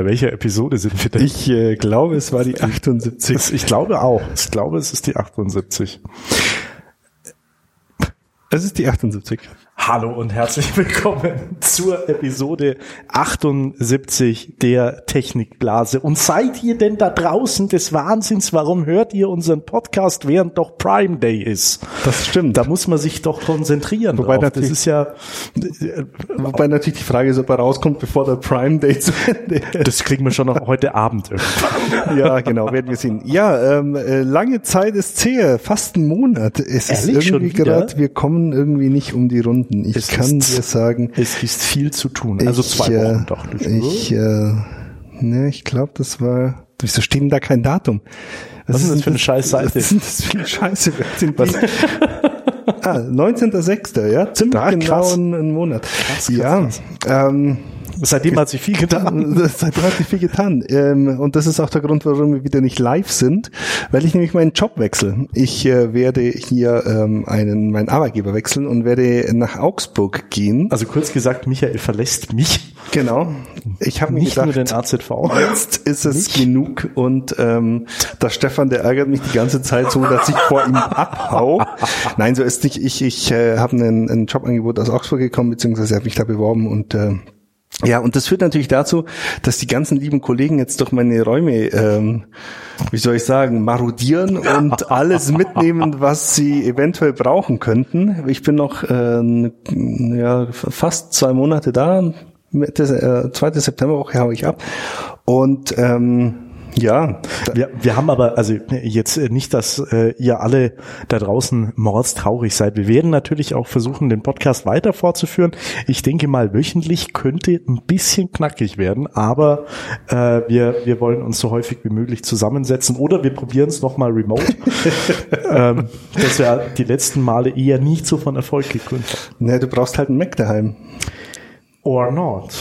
Bei welcher Episode sind wir denn? Ich äh, glaube, es war die 78. Ich glaube auch. Ich glaube, es ist die 78. Es ist die 78. Hallo und herzlich willkommen zur Episode 78 der Technikblase. Und seid ihr denn da draußen des Wahnsinns? Warum hört ihr unseren Podcast, während doch Prime Day ist? Das stimmt. Da muss man sich doch konzentrieren. Wobei drauf. natürlich- das ist ja, Wobei natürlich die Frage ist, ob er rauskommt, bevor der Prime Day zu Ende ist. das kriegen wir schon noch heute Abend. Ja, genau, werden wir sehen. Ja, ähm, äh, lange Zeit ist zäh, fast ein Monat. Es Ehrlich, ist irgendwie gerade, wir kommen irgendwie nicht um die Runden. Ich Es kann ist- dir sagen, Es ist viel zu tun. Also ich, zwei Wochen äh, doch. Ich, äh, ne, ich glaube, das war. Wieso steht denn da kein Datum? Was ist das für eine scheiß Seite? Was ist denn das für eine Scheiße? Die- ah, 19.06., ja, ziemlich Ah, genau krass. ein, ein Monat. krass, ja, krass. Ähm, Seitdem hat sich viel getan. Seitdem hat sich viel getan. Ähm, und das ist auch der Grund, warum wir wieder nicht live sind, weil ich nämlich meinen Job wechsle. Ich äh, werde hier ähm, einen meinen Arbeitgeber wechseln und werde nach Augsburg gehen. Also kurz gesagt, Michael verlässt mich, Genau. Ich habe mir nicht nur gedacht, den AZV. jetzt ist es genug und ähm, der Stefan, der ärgert mich die ganze Zeit so, dass ich vor ihm abhau. Nein, so ist nicht. Ich, ich äh, habe einen, ein Jobangebot aus Augsburg bekommen, beziehungsweise habe mich da beworben und äh, ja, und das führt natürlich dazu, dass die ganzen lieben Kollegen jetzt durch meine Räume, ähm, wie soll ich sagen, marodieren und alles mitnehmen, was sie eventuell brauchen könnten. Ich bin noch äh, ja, fast zwei Monate da. Mitte, äh, zweite Septemberwoche haue ich ab. Und ähm, ja, Wir, wir haben aber, also jetzt äh, nicht, dass äh, ihr alle da draußen mordstraurig seid. Wir werden natürlich auch versuchen, den Podcast weiter fortzuführen. Ich denke mal, wöchentlich könnte ein bisschen knackig werden, aber äh, wir, wir wollen uns so häufig wie möglich zusammensetzen oder wir probieren es nochmal remote. ähm, das ja die letzten Male eher nicht so von Erfolg gekrönt ne, du brauchst halt einen Mac daheim. Or not.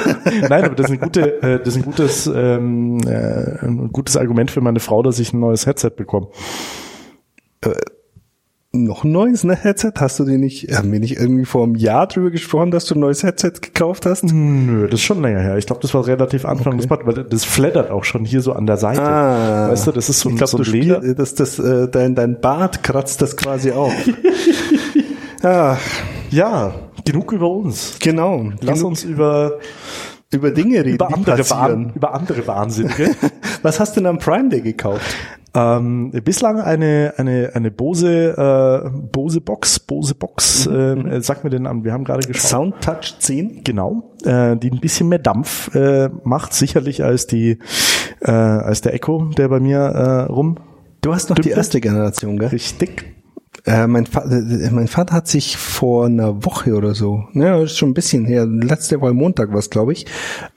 Nein, aber das ist ein, gute, äh, das ist ein gutes, ähm, äh, ein gutes Argument für meine Frau, dass ich ein neues Headset bekomme. Noch ein neues ne, Headset? Hast du dir nicht, haben wir nicht irgendwie vor einem Jahr drüber gesprochen, dass du ein neues Headset gekauft hast? Nö, das ist schon länger her. Ich glaube, das war relativ Anfang des Podcasts, weil das flattert auch schon hier so an der Seite. Ah. weißt du, das ist so ich ein, glaub, so du ein Leder. spiel, das, das, äh, dein, dein Bart kratzt das quasi auf. ja, Ja, genug über uns. genau. Lass Genug uns über, über Dinge reden, über, andere. Wahn, über andere Wahnsinnige. Was hast du denn am Prime Day gekauft? Ähm, bislang eine eine eine Bose äh, Bose Box Bose Box ähm, äh, sag mir den an wir haben gerade geschaut Soundtouch 10? genau äh, die ein bisschen mehr Dampf äh, macht sicherlich als die äh, als der Echo der bei mir äh, rum Du hast noch die erste Generation, gell? richtig Äh, mein, Vater, äh, mein Vater hat sich vor einer Woche oder so, ne, ist schon ein bisschen her, letzte Woche Montag war es, glaube ich,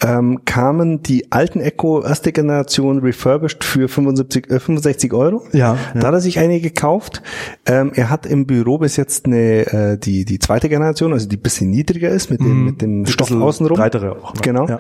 ähm, kamen die alten Echo erste Generation refurbished für 75, äh, 65 Euro. Ja, Da hat er sich eine gekauft. Ähm, er hat im Büro bis jetzt eine äh, die die zweite Generation, also die bisschen niedriger ist mit dem mit dem Stoff außenrum. breitere auch, ne? Genau. Ja.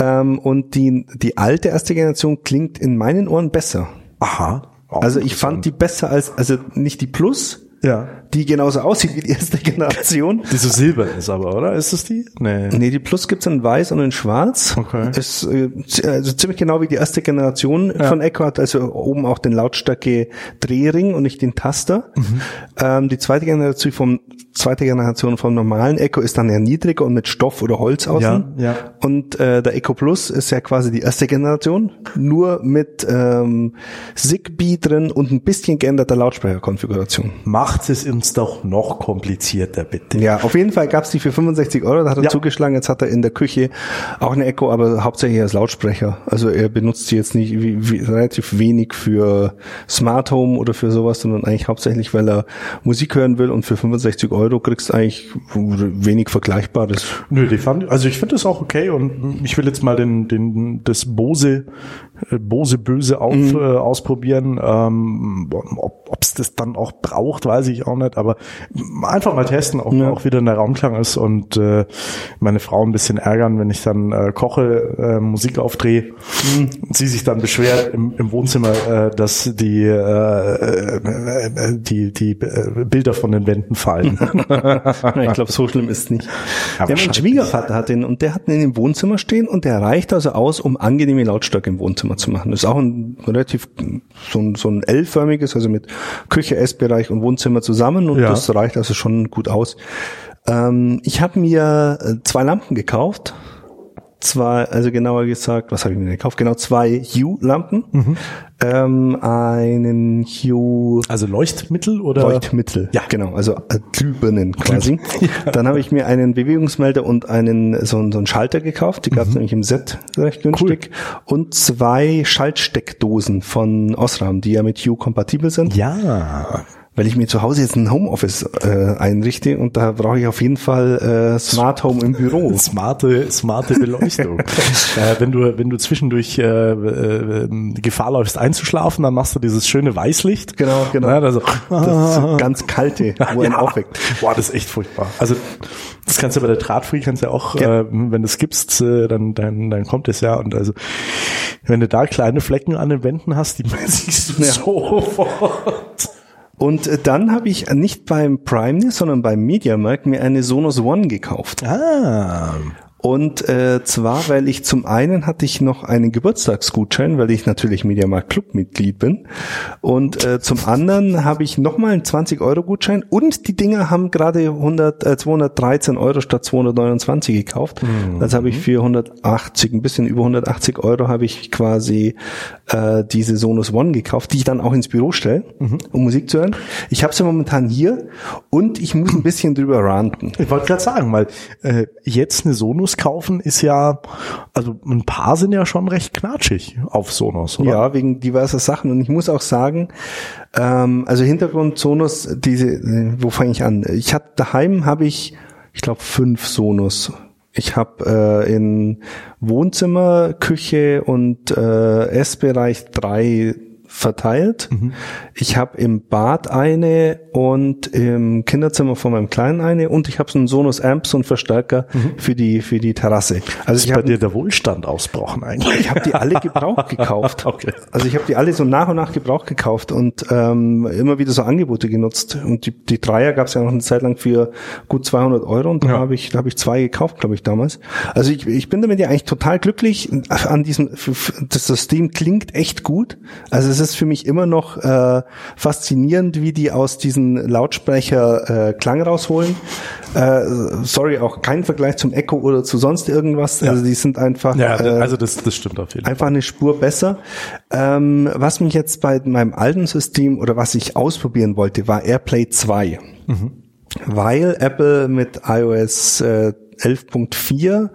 Ähm, und die die alte erste Generation klingt in meinen Ohren besser. aha Auch Also ich fand die besser als also nicht die Plus, ja die genauso aussieht wie die erste Generation. die so silbern ist aber oder ist es die nee Nee, die Plus gibt's in weiß und in schwarz. Okay. Ist äh, also ziemlich genau wie die erste Generation von Echo hat, also oben auch den Lautstärke Drehring und nicht den Taster. Mhm. Ähm, die zweite Generation vom zweite Generation vom normalen Echo ist dann eher niedriger und mit Stoff oder Holz außen. Ja, ja. Und äh, der Echo Plus ist ja quasi die erste Generation, nur mit ähm, Zigbee drin und ein bisschen geänderter Lautsprecherkonfiguration. macht es uns doch noch komplizierter bitte Ja, auf jeden Fall gab's die für 65 Euro, da hat er Ja. zugeschlagen. Jetzt hat er in der Küche auch eine Echo, aber hauptsächlich als Lautsprecher. Also er benutzt sie jetzt nicht wie, wie, relativ wenig für Smart Home oder für sowas, sondern eigentlich hauptsächlich, weil er Musik hören will und für 65 Euro kriegst du eigentlich wenig Vergleichbares. Nö, die fand, also ich finde das auch okay und ich will jetzt mal den, den, das Bose Bose böse auf, mhm. äh, ausprobieren. Ähm, ob es das dann auch braucht, weiß ich auch nicht, aber einfach mal testen, ob ja. auch wieder in der Raumklang ist und äh, meine Frau ein bisschen ärgern, wenn ich dann äh, koche, äh, Musik aufdrehe mhm. und sie sich dann beschwert im, im Wohnzimmer, äh, dass die, äh, äh, die, die äh, Bilder von den Wänden fallen. ich glaube, so schlimm ist nicht. Ja, mein Schwiegervater hat den und der hat ihn in dem Wohnzimmer stehen und der reicht also aus, um angenehme Lautstärke im Wohnzimmer zu machen. Das ist auch ein relativ so ein, so ein L-förmiges, also mit Küche, Essbereich und Wohnzimmer zusammen und ja. das reicht also schon gut aus. Ähm, ich habe mir äh, zwei Lampen gekauft zwei, also genauer gesagt, was habe ich mir gekauft? Genau zwei Hue-Lampen. Mhm. Ähm, einen Hue. Also Leuchtmittel oder? Leuchtmittel. Ja, genau. Also äh, Glühbirnen quasi. ja. Dann habe ich mir einen Bewegungsmelder und einen so, so einen Schalter gekauft. Die gab es mhm. nämlich im Set recht günstig. Cool. Und zwei Schaltsteckdosen von Osram, die ja mit Hue kompatibel sind. Ja weil ich mir zu Hause jetzt ein Homeoffice äh, einrichte und da brauche ich auf jeden Fall äh, Smart Home im Büro. Smarte, smarte Beleuchtung. äh, wenn du wenn du zwischendurch äh, äh, Gefahr läufst einzuschlafen, dann machst du dieses schöne Weißlicht. Genau, genau. Ja, also, das ganz kalte, wo ja. aufweckt. Boah, das ist echt furchtbar. Also das kannst du bei der Drahtfree kannst du ja auch, ja. Äh, wenn du es gibst, äh, dann, dann dann kommt es ja und also wenn du da kleine Flecken an den Wänden hast, die siehst du ja. sofort. Und äh, dann habe ich nicht beim Prime, sondern beim Mediamarkt mir eine Sonos One gekauft. Ah. Und äh, zwar, weil ich zum einen hatte ich noch einen Geburtstagsgutschein, weil ich natürlich Mediamarkt Club Mitglied bin. Und äh, zum anderen habe ich nochmal einen 20-Euro-Gutschein und die Dinger haben gerade 100, äh, 213 Euro statt 229 gekauft. Mhm. Also habe ich für 180, ein bisschen über 180 Euro habe ich quasi äh, diese Sonos One gekauft, die ich dann auch ins Büro stelle, mhm. um Musik zu hören. Ich habe sie momentan hier und ich muss ein bisschen drüber ranten. Ich wollte gerade sagen, weil äh, jetzt eine Sonos Sonos kaufen ist ja, also ein paar sind ja schon recht knatschig auf Sonos, oder? Ja, wegen diverser Sachen. Und ich muss auch sagen, ähm, also Hintergrund Sonos, diese, äh, wo fange ich an? Ich habe daheim habe ich, ich glaube, fünf Sonos. Ich habe äh, in Wohnzimmer, Küche und äh, Essbereich drei verteilt. Mhm. Ich habe im Bad eine und im Kinderzimmer von meinem Kleinen eine und ich habe so einen Sonos Amps und Verstärker mhm. für die für die Terrasse. Also ist bei dir der Wohlstand ausbrochen eigentlich. Ich habe die alle gebraucht gekauft. okay. Also ich habe die alle so nach und nach gebraucht gekauft und ähm, immer wieder so Angebote genutzt und die, die Dreier gab es ja noch eine Zeit lang für gut 200 Euro und da ja. habe ich da habe ich zwei gekauft, glaube ich damals. Also ich, ich bin damit ja eigentlich total glücklich an diesem das System klingt echt gut. Also es ist für mich immer noch äh, faszinierend, wie die aus diesen Lautsprecher äh, Klang rausholen. Äh, sorry, auch kein Vergleich zum Echo oder zu sonst irgendwas. Ja. Also die sind einfach. Ja, äh, also das, das stimmt auf jeden Fall. Einfach eine Spur besser. Ähm, was mich jetzt bei meinem alten System oder was ich ausprobieren wollte, war AirPlay 2. Mhm. Weil Apple mit iOS äh, 11.4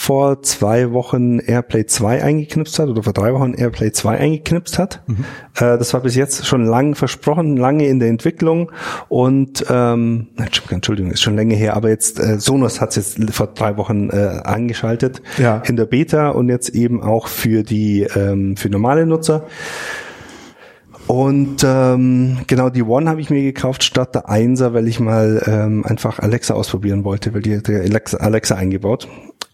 vor zwei Wochen Airplay 2 eingeknipst hat oder vor drei Wochen Airplay 2 eingeknipst hat. Mhm. Äh, das war bis jetzt schon lang versprochen, lange in der Entwicklung und ähm, Entschuldigung, ist schon länger her, aber jetzt äh, Sonos hat es jetzt vor drei Wochen äh, angeschaltet ja. in der Beta und jetzt eben auch für die ähm, für normale Nutzer. Und ähm, genau die One habe ich mir gekauft statt der Einser, weil ich mal ähm, einfach Alexa ausprobieren wollte, weil die hat Alexa, Alexa eingebaut.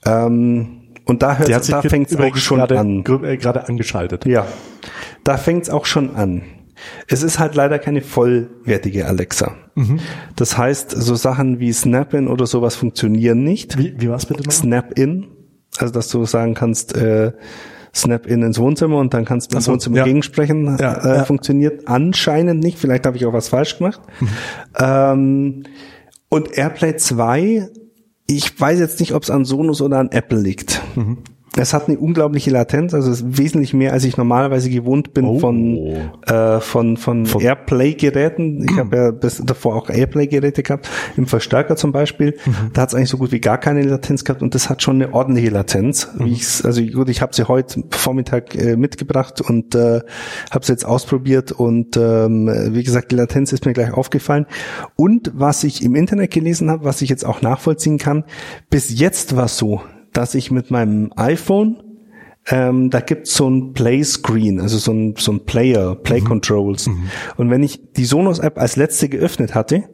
Ähm, und da hört da fängt es auch schon gerade, an. Äh, gerade angeschaltet. Ja, da fängt es auch schon an. Es ist halt leider keine vollwertige Alexa. Mhm. Das heißt, so Sachen wie Snap-in oder sowas funktionieren nicht. Wie, wie war's bitte noch? Snap-in, also dass du sagen kannst, äh, Snap-in ins Wohnzimmer und dann kannst du im so, Wohnzimmer ja. gegensprechen. Ja, äh, ja. Funktioniert anscheinend nicht. Vielleicht habe ich auch was falsch gemacht. Mhm. Ähm, und AirPlay 2 ich weiß jetzt nicht, ob es an Sonos oder an Apple liegt. Mhm. Es hat eine unglaubliche Latenz, also es ist wesentlich mehr, als ich normalerweise gewohnt bin oh. von, äh, von, von, von Airplay-Geräten. Ich habe ja bis davor auch Airplay-Geräte gehabt, im Verstärker zum Beispiel. Mhm. Da hat es eigentlich so gut wie gar keine Latenz gehabt und das hat schon eine ordentliche Latenz. Mhm. Also gut, ich habe sie heute Vormittag äh, mitgebracht und äh, habe sie jetzt ausprobiert und ähm, wie gesagt, die Latenz ist mir gleich aufgefallen. Und was ich im Internet gelesen habe, was ich jetzt auch nachvollziehen kann, bis jetzt war es so, dass ich mit meinem iPhone ähm, da gibt's so ein Play Screen, also so ein, so ein Player, Play mhm. Controls. Mhm. Und wenn ich die Sonos App als letzte geöffnet hatte,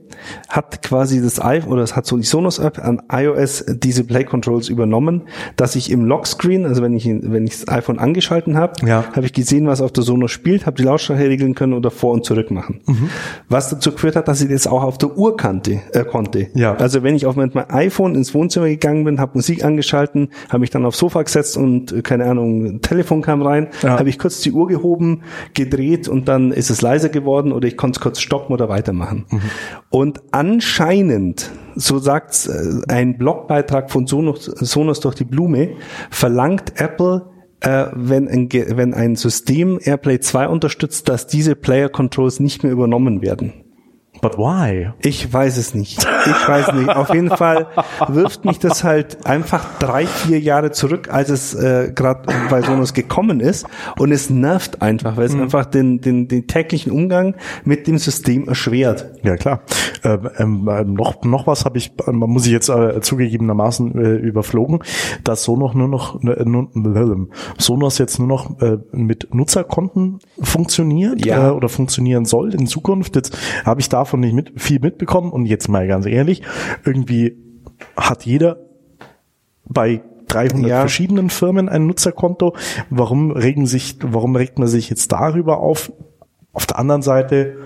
hat quasi das iPhone oder es hat so die Sonos App an iOS diese Play Controls übernommen, dass ich im Lockscreen, also wenn ich wenn ich das iPhone angeschalten habe, ja. habe ich gesehen, was auf der Sonos spielt, habe die Lautstärke regeln können oder vor und zurück machen. Mhm. Was dazu geführt hat, dass ich das auch auf der Uhr kannte, äh, konnte. Ja. Also wenn ich auf mein iPhone ins Wohnzimmer gegangen bin, habe Musik angeschalten, habe mich dann aufs Sofa gesetzt und äh, keine Ahnung Ahnung, Telefon kam rein, ja. habe ich kurz die Uhr gehoben, gedreht und dann ist es leiser geworden oder ich konnte es kurz stoppen oder weitermachen. Mhm. Und anscheinend, so sagt äh, ein Blogbeitrag von Sonos, Sonos durch die Blume, verlangt Apple äh, wenn, ein, wenn ein System AirPlay 2 unterstützt, dass diese Player Controls nicht mehr übernommen werden. But why? Ich weiß es nicht. Ich weiß nicht. Auf jeden Fall wirft mich das halt einfach drei, vier Jahre zurück, als es äh, gerade bei Sonos gekommen ist. Und es nervt einfach, weil es mhm. einfach den, den, den täglichen Umgang mit dem System erschwert. Ja, klar. Ähm, ähm, noch, noch was habe ich, man muss ich jetzt äh, zugegebenermaßen äh, überflogen, dass Sonos nur noch, äh, nur, Sonos jetzt nur noch äh, mit Nutzerkonten funktioniert ja. äh, oder funktionieren soll in Zukunft. Jetzt habe ich davon davon nicht mit, viel mitbekommen. Und jetzt mal ganz ehrlich, irgendwie hat jeder bei 300 ja. verschiedenen Firmen ein Nutzerkonto. Warum regen sich, warum regt man sich jetzt darüber auf? Auf der anderen Seite,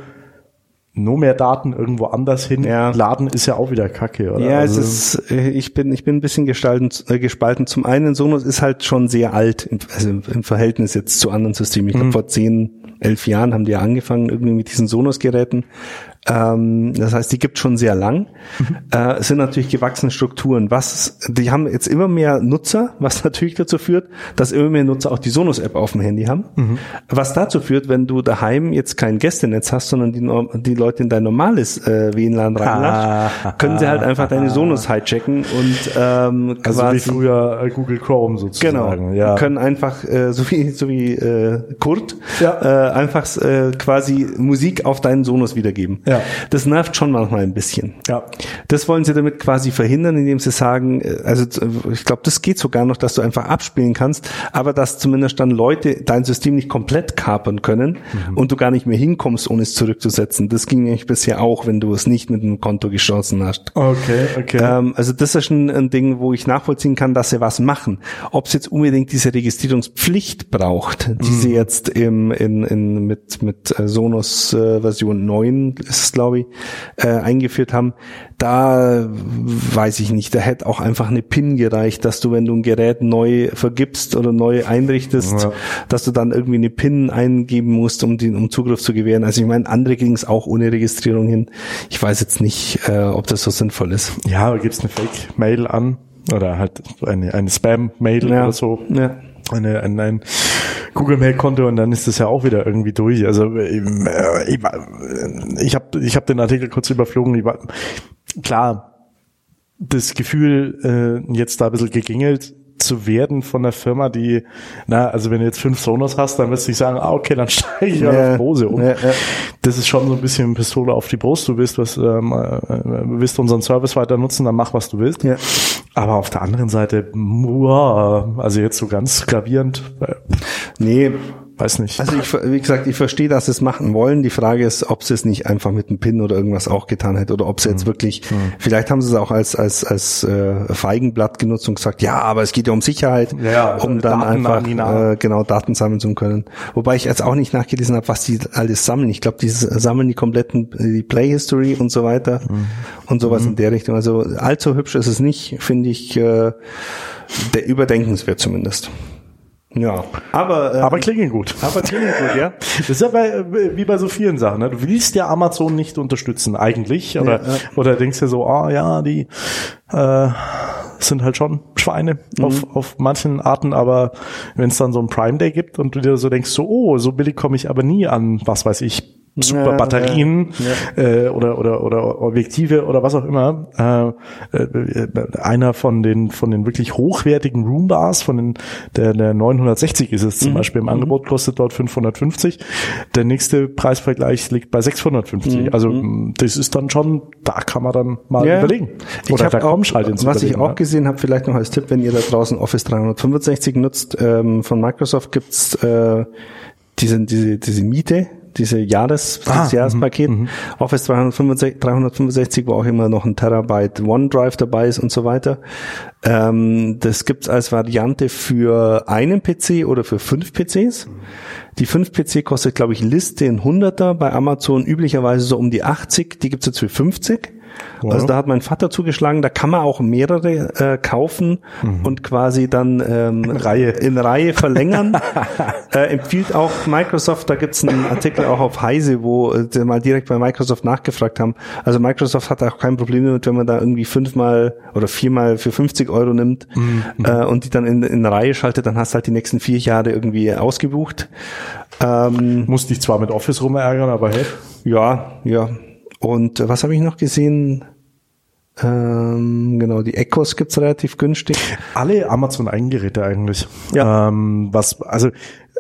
nur mehr Daten irgendwo anders hin ja. laden ist ja auch wieder Kacke, oder? Ja, also es ist, äh, ich bin, ich bin ein bisschen gestalten, äh, gespalten. Zum einen, Sonos ist halt schon sehr alt, also im Verhältnis jetzt zu anderen Systemen. Ich glaube, mhm. vor zehn, elf Jahren haben die ja angefangen irgendwie mit diesen Sonos-Geräten. Ähm, das heißt, die gibt schon sehr lang. Mhm. Äh, es sind natürlich gewachsene Strukturen. Was, die haben jetzt immer mehr Nutzer, was natürlich dazu führt, dass immer mehr Nutzer auch die Sonos-App auf dem Handy haben. Mhm. Was dazu führt, wenn du daheim jetzt kein Gästenetz hast, sondern die, die Leute in dein normales äh, WLAN reinlassen, ah, können sie halt einfach deine Sonos hijacken und ähm, also quasi, wie früher äh, Google Chrome sozusagen. Genau. Ja. Können einfach äh, so wie so wie äh, Kurt ja. äh, einfach äh, quasi Musik auf deinen Sonos wiedergeben. Ja. Das nervt schon manchmal ein bisschen. Ja. Das wollen sie damit quasi verhindern, indem sie sagen, äh, also ich glaube, das geht sogar noch, dass du einfach abspielen kannst, aber dass zumindest dann Leute dein System nicht komplett kapern können mhm. und du gar nicht mehr hinkommst, ohne es zurückzusetzen. Das ging nämlich bisher auch, wenn du es nicht mit einem Konto geschlossen hast. Okay, okay. Ähm, also das ist schon ein Ding, wo ich nachvollziehen kann, dass sie was machen. Ob es jetzt unbedingt diese Registrierungspflicht braucht, die mhm. sie jetzt im, in, in, mit, mit äh, Sonos äh, Version 9 ist ist, glaube ich, äh, eingeführt haben, da weiß ich nicht, da hätte auch einfach eine PIN gereicht, dass du, wenn du ein Gerät neu vergibst oder neu einrichtest, ja. dass du dann irgendwie eine PIN eingeben musst, um den um Zugriff zu gewähren. Also ich meine, andere ging es auch ohne Registrierung hin. Ich weiß jetzt nicht, äh, ob das so sinnvoll ist. Ja, da gibt's eine Fake-Mail an oder halt eine, eine Spam-Mail ja. oder so. Ja. Eine, ein, ein Google Mail Konto und dann ist das ja auch wieder irgendwie durch. Also äh, ich, ich habe ich hab den Artikel kurz überflogen. War, klar, das Gefühl, äh, jetzt da ein bisschen gegingelt zu werden von der Firma, die, na, also wenn du jetzt fünf Sonos hast, dann wirst du nicht sagen, ah, okay, dann steige ich ja, auf Bose um. Ja, ja. Das ist schon so ein bisschen Pistole auf die Brust. Du willst was, ähm, äh, willst unseren Service weiter nutzen, dann mach, was du willst. Ja. Aber auf der anderen Seite, wow, also jetzt so ganz gravierend. Äh, nee, weiß nicht. Also ich, wie gesagt, ich verstehe, dass sie es machen wollen. Die Frage ist, ob sie es nicht einfach mit einem Pin oder irgendwas auch getan hätte oder ob sie mhm. jetzt wirklich, mhm. vielleicht haben sie es auch als als als äh, Feigenblatt genutzt und gesagt, ja, aber es geht ja um Sicherheit, ja, also um dann Daten einfach äh, genau Daten sammeln zu können. Wobei ich jetzt auch nicht nachgelesen habe, was die alles sammeln. Ich glaube, die sammeln die kompletten die Play History und so weiter mhm. und sowas mhm. in der Richtung. Also allzu hübsch ist es nicht, finde ich. Äh, der überdenkenswert zumindest. Ja, aber ähm, aber klingen gut. Aber klingen gut, ja. Das ist ja bei, wie bei so vielen Sachen. Ne? Du willst ja Amazon nicht unterstützen eigentlich, oder ja, ja. oder denkst dir so, ah ja, die äh, sind halt schon Schweine mhm. auf, auf manchen Arten, aber wenn es dann so ein Prime Day gibt und du dir so denkst, so oh, so billig komme ich aber nie an, was weiß ich, super Ja, Batterien ja, Äh, oder, oder, oder Objektive oder was auch immer. Äh, äh, einer von den, von den wirklich hochwertigen Roombars, von den, der, der 960 ist es zum Mhm. Beispiel im Angebot, kostet dort 550. Der nächste Preisvergleich liegt bei 650. Also mh, das ist dann schon, da kann man dann mal Mhm. Ja. überlegen. Ich Oder hab da auch, kommst halt ins was ich auch gesehen habe, vielleicht noch als Tipp, wenn ihr da draußen Office 365 nutzt, ähm, von Microsoft gibt's äh, diese, diese, diese Miete, diese Jahres, Ah, das Jahrespaket, Office 365, 365, wo auch immer noch ein Terabyte OneDrive dabei ist und so weiter. Ähm, das gibt's als Variante für einen PC oder für fünf PCs. Die 5 PC kostet, glaube ich, Liste in 100er, bei Amazon üblicherweise so um die 80, die gibt's jetzt für 50. Also da hat mein Vater zugeschlagen, da kann man auch mehrere äh, kaufen und quasi dann ähm, in Reihe. in Reihe verlängern. äh, empfiehlt auch Microsoft, da gibt's einen Artikel auch auf Heise, wo äh, mal direkt bei Microsoft nachgefragt haben. Also Microsoft hat auch kein Problem damit, wenn man da irgendwie fünfmal oder viermal für 50 Euro nimmt äh, und die dann in, in Reihe schaltet, dann hast du halt die nächsten vier Jahre irgendwie ausgebucht. Ähm, Muss dich zwar mit Office rumärgern, aber hey. ja, ja. Und äh, was habe ich noch gesehen? Ähm, genau, die Echos gibt's relativ günstig. Alle Amazon-Eigengeräte eigentlich. Ja. Ähm, was, also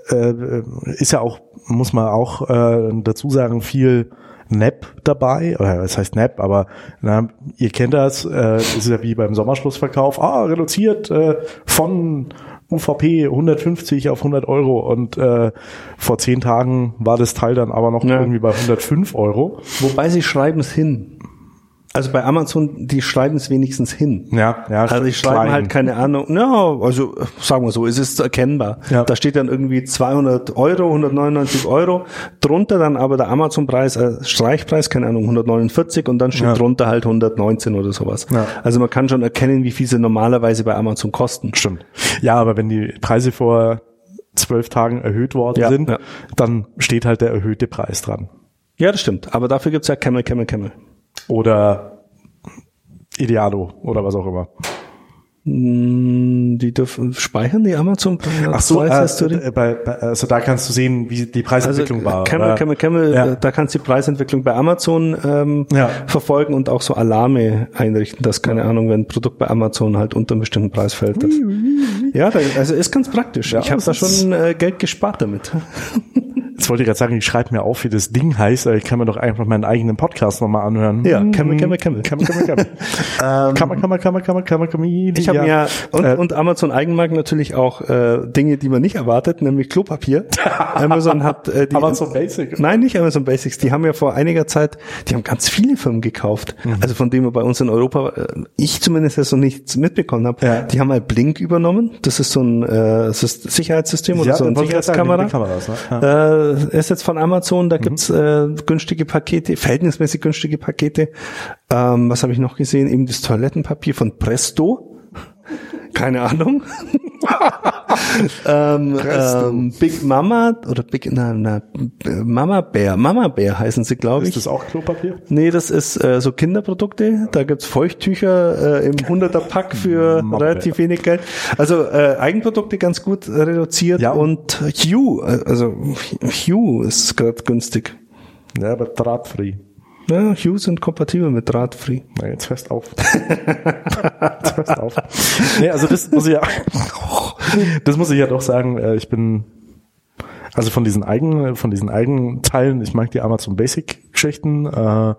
äh, ist ja auch, muss man auch äh, dazu sagen, viel NAP dabei, oder was heißt NAP, aber na, ihr kennt das, äh, ist ja wie beim Sommerschlussverkauf, ah, reduziert äh, von UVP 150 auf 100 Euro und äh, vor zehn Tagen war das Teil dann aber noch Ja. irgendwie bei 105 Euro. Wobei sie schreiben es hin. Also bei Amazon, die schreiben es wenigstens hin. Ja, ja. Also die schreiben klein. halt keine Ahnung. Ja, also sagen wir so, es ist erkennbar. Ja. Da steht dann irgendwie 200 Euro, 199 Euro. Drunter dann aber der Amazon-Preis, äh, Streichpreis, keine Ahnung, 149 und dann steht Ja. drunter halt 119 oder sowas. Ja. Also man kann schon erkennen, wie viel sie normalerweise bei Amazon kosten. Stimmt. Ja, aber wenn die Preise vor zwölf Tagen erhöht worden Ja, sind, dann steht halt der erhöhte Preis dran. Ja, das stimmt. Aber dafür gibt's ja Camel, Camel, Camel. Oder Idealo oder was auch immer. Hm, Die dürfen speichern die Amazon Ach so, äh, äh, bei, bei, also da kannst du sehen, wie die Preisentwicklung war. Camel, oder? Camel, Camel, Ja. äh, da kannst du die Preisentwicklung bei Amazon ähm, Ja. verfolgen und auch so Alarme einrichten, dass, keine Ahnung, wenn ein Produkt bei Amazon halt unter einem bestimmten Preis fällt. Das, ja, also ist ganz praktisch. Ja, ich habe da schon äh, Geld gespart damit. Jetzt wollte ich gerade sagen, ich schreibe mir auf, wie das Ding heißt, aber ich kann mir doch einfach meinen eigenen Podcast nochmal anhören. Ja, Hm, Camel, Camel, Camel. Camel, Camel, Camel. Camel, Camel, Camel, Camel, Camel, Camel. Ich habe ja. mir und, Äh, und Amazon Eigenmarkt natürlich auch äh, Dinge, die man nicht erwartet, nämlich Klopapier. Amazon hat äh, die Amazon Basic. Nein, nicht Amazon Basics. Die haben ja vor einiger Zeit, die haben ganz viele Firmen gekauft. Mhm. Also von denen wir bei uns in Europa, äh, ich zumindest jetzt noch nichts mitbekommen habe. Ja. Die haben mal Blink übernommen. Das ist so ein äh, Sys- Sicherheitssystem oder Ja, so eine Sicherheitskamera. die Kameras, ne? Ja. Äh, ist jetzt von Amazon, da gibt's äh, günstige Pakete, verhältnismäßig günstige Pakete. Ähm, was habe ich noch gesehen? Eben das Toilettenpapier von Presto. Keine Ahnung. ähm, ähm, Big Mama oder Big na, na, Mama Bär, Mama Bär heißen sie, glaube ich. Ist das auch Klopapier? Nee, das ist äh, so Kinderprodukte. Da gibt's Feuchttücher äh, im 100er Pack für Mama relativ wenig Geld. Also äh, Eigenprodukte ganz gut reduziert Ja. und Hue, äh, also Hue ist gerade günstig. Ja, aber drahtfree. Ja, Hue sind kompatibel mit Drahtfree. Na, jetzt hörst auf. jetzt hörst auf. Nee, also das muss ich ja, das muss ich ja doch sagen, äh, ich bin, also von diesen eigen, von diesen Eigenteilen, ich mag die Amazon Basic Geschichten, äh,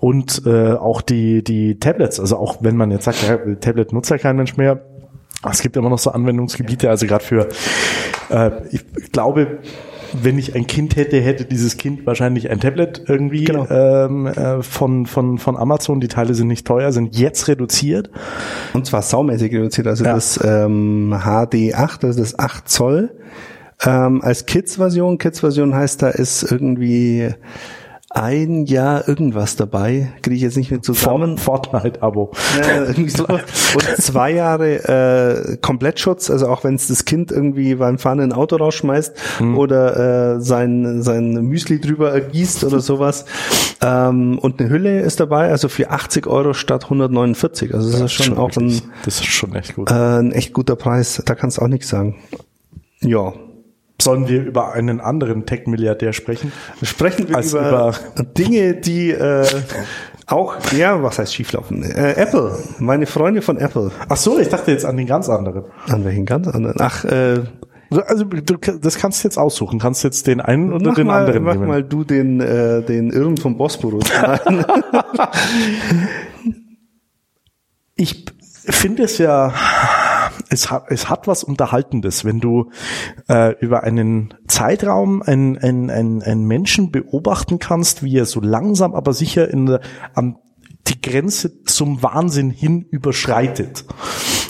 und äh, auch die, die Tablets, also auch wenn man jetzt sagt, ja, Tablet nutzt ja kein Mensch mehr, es gibt immer noch so Anwendungsgebiete, also gerade für, äh, ich glaube, wenn ich ein Kind hätte, hätte dieses Kind wahrscheinlich ein Tablet irgendwie Genau. ähm, äh, von, von, von Amazon. Die Teile sind nicht teuer, sind jetzt reduziert. Und zwar saumäßig reduziert. Also Ja. das ähm, HD8, also das 8 Zoll ähm, als Kids-Version. Kids-Version heißt, da ist irgendwie ein Jahr irgendwas dabei. Kriege ich jetzt nicht mehr zusammen. Fortnite-Abo. So. Und zwei Jahre äh, Komplettschutz, also auch wenn es das Kind irgendwie beim Fahren in ein Auto rausschmeißt oder äh, sein, sein Müsli drüber ergießt oder sowas. Ähm, und eine Hülle ist dabei, also für 80 Euro statt 149. Also das ist schon, auch ein, Das ist schon echt gut. äh, ein echt guter Preis. Da kannst du auch nichts sagen. Ja. Sollen wir über einen anderen Tech-Milliardär sprechen? Sprechen wir über, über, Dinge, die äh, auch, ja, was heißt schieflaufen? Äh, Apple, meine Freunde von Apple. Ach so, ich dachte jetzt an den ganz anderen. An welchen ganz anderen? Ach, äh, also du, das kannst du jetzt aussuchen. Kannst jetzt den einen oder den mal, anderen mach nehmen. mal du den äh, den Irren vom Bosporus. ich finde es ja es hat, es hat was Unterhaltendes, wenn du äh, über einen Zeitraum einen, einen, einen, einen Menschen beobachten kannst, wie er so langsam, aber sicher in, am die Grenze zum Wahnsinn hin überschreitet.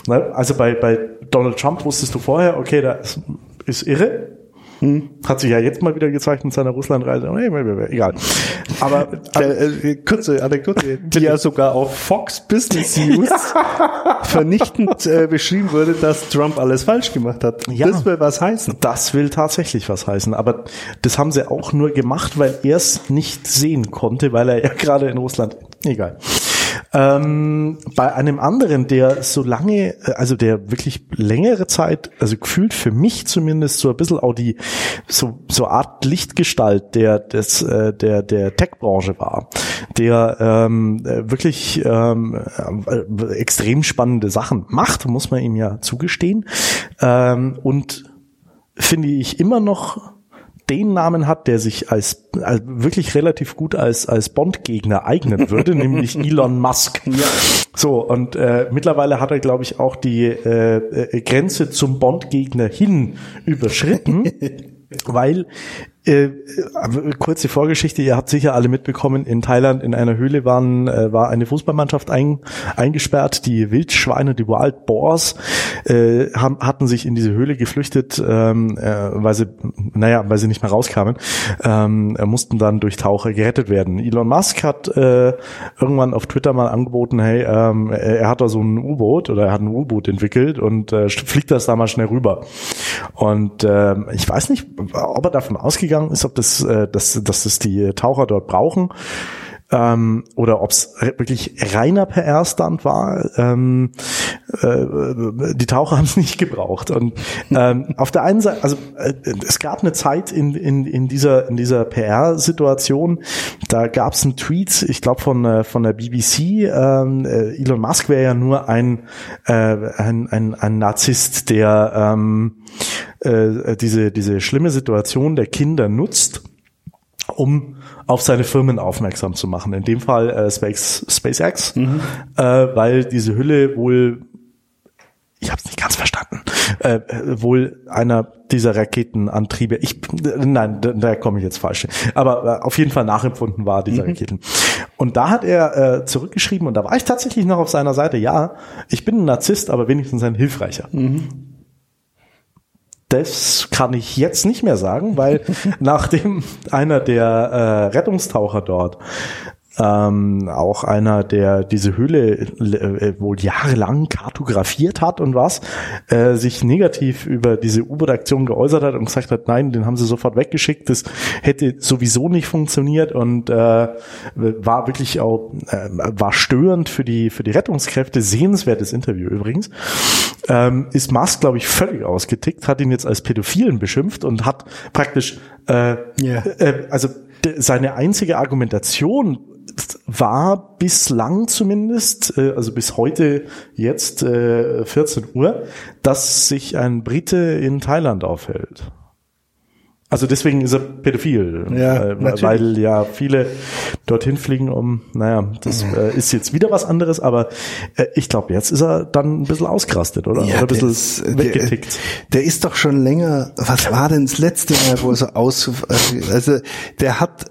Ne? Also bei, bei Donald Trump wusstest du vorher, okay, da ist, ist irre, hm. Hat sich ja jetzt mal wieder gezeigt in seiner Russlandreise. Egal. Aber äh, äh, kurze Anekdote, die ja sogar auf Fox Business News vernichtend äh, beschrieben wurde, dass Trump alles falsch gemacht hat. Ja, das will was heißen. Das will tatsächlich was heißen. Aber das haben sie auch nur gemacht, weil er es nicht sehen konnte, weil er ja gerade in Russland. Egal. Ähm, bei einem anderen, der so lange, äh, also der wirklich längere Zeit, also gefühlt für mich zumindest so ein bisschen auch die so so Art Lichtgestalt der des äh, der der Tech-Branche war, der ähm, wirklich ähm, äh, extrem spannende Sachen macht, muss man ihm ja zugestehen. Ähm, und finde ich immer noch den Namen hat, der sich als, als wirklich relativ gut als als Bond-Gegner eignen würde, nämlich Elon Musk. Ja. So und äh, mittlerweile hat er, glaube ich, auch die äh, äh, Grenze zum Bond-Gegner hin überschritten, weil äh, kurze Vorgeschichte, ihr habt sicher alle mitbekommen, in Thailand in einer Höhle waren, äh, war eine Fußballmannschaft ein, eingesperrt, die Wildschweine, die Wild Boars, äh, haben, hatten sich in diese Höhle geflüchtet, ähm, äh, weil sie, naja, weil sie nicht mehr rauskamen, ähm, mussten dann durch Taucher gerettet werden. Elon Musk hat äh, irgendwann auf Twitter mal angeboten, hey, ähm, er hat da so ein U-Boot oder er hat ein U-Boot entwickelt und äh, fliegt das da mal schnell rüber. Und äh, ich weiß nicht, ob er davon ausgegangen ausgegangen ist, ob das, äh, dass, dass das die Taucher dort brauchen ähm, oder ob es wirklich reiner PR-Stand war. Ähm, äh, die Taucher haben es nicht gebraucht. Und ähm, auf der einen Seite, also äh, es gab eine Zeit in, in, in dieser, in dieser PR-Situation, da gab es einen Tweet, ich glaube von, äh, von der BBC, ähm, äh, Elon Musk wäre ja nur ein, äh, ein, ein, ein Narzisst, der ähm, äh, diese, diese schlimme Situation der Kinder nutzt, um auf seine Firmen aufmerksam zu machen. In dem Fall äh, Space, SpaceX, mhm. äh, weil diese Hülle wohl, ich habe es nicht ganz verstanden, äh, wohl einer dieser Raketenantriebe, ich, nein, da, da komme ich jetzt falsch, aber äh, auf jeden Fall nachempfunden war dieser mhm. Raketen. Und da hat er äh, zurückgeschrieben und da war ich tatsächlich noch auf seiner Seite, ja, ich bin ein Narzisst, aber wenigstens ein Hilfreicher. Mhm das kann ich jetzt nicht mehr sagen, weil nachdem einer der äh, Rettungstaucher dort ähm, auch einer, der diese Höhle äh, wohl jahrelang kartografiert hat und was, äh, sich negativ über diese U-Boot-Aktion geäußert hat und gesagt hat, nein, den haben sie sofort weggeschickt, das hätte sowieso nicht funktioniert und äh, war wirklich auch, äh, war störend für die, für die Rettungskräfte, sehenswertes Interview übrigens, ähm, ist Musk, glaube ich, völlig ausgetickt, hat ihn jetzt als Pädophilen beschimpft und hat praktisch, äh, yeah. äh, also seine einzige Argumentation war bislang zumindest, äh, also bis heute jetzt äh, 14 Uhr, dass sich ein Brite in Thailand aufhält. Also deswegen ist er pädophil, ja, äh, weil ja viele dorthin fliegen, um, naja, das äh, ist jetzt wieder was anderes, aber äh, ich glaube, jetzt ist er dann ein bisschen ausgerastet, oder? Ja, oder ein bisschen ist, weggetickt. Der, der, ist doch schon länger, was war denn das letzte Mal, wo er so aus, also der hat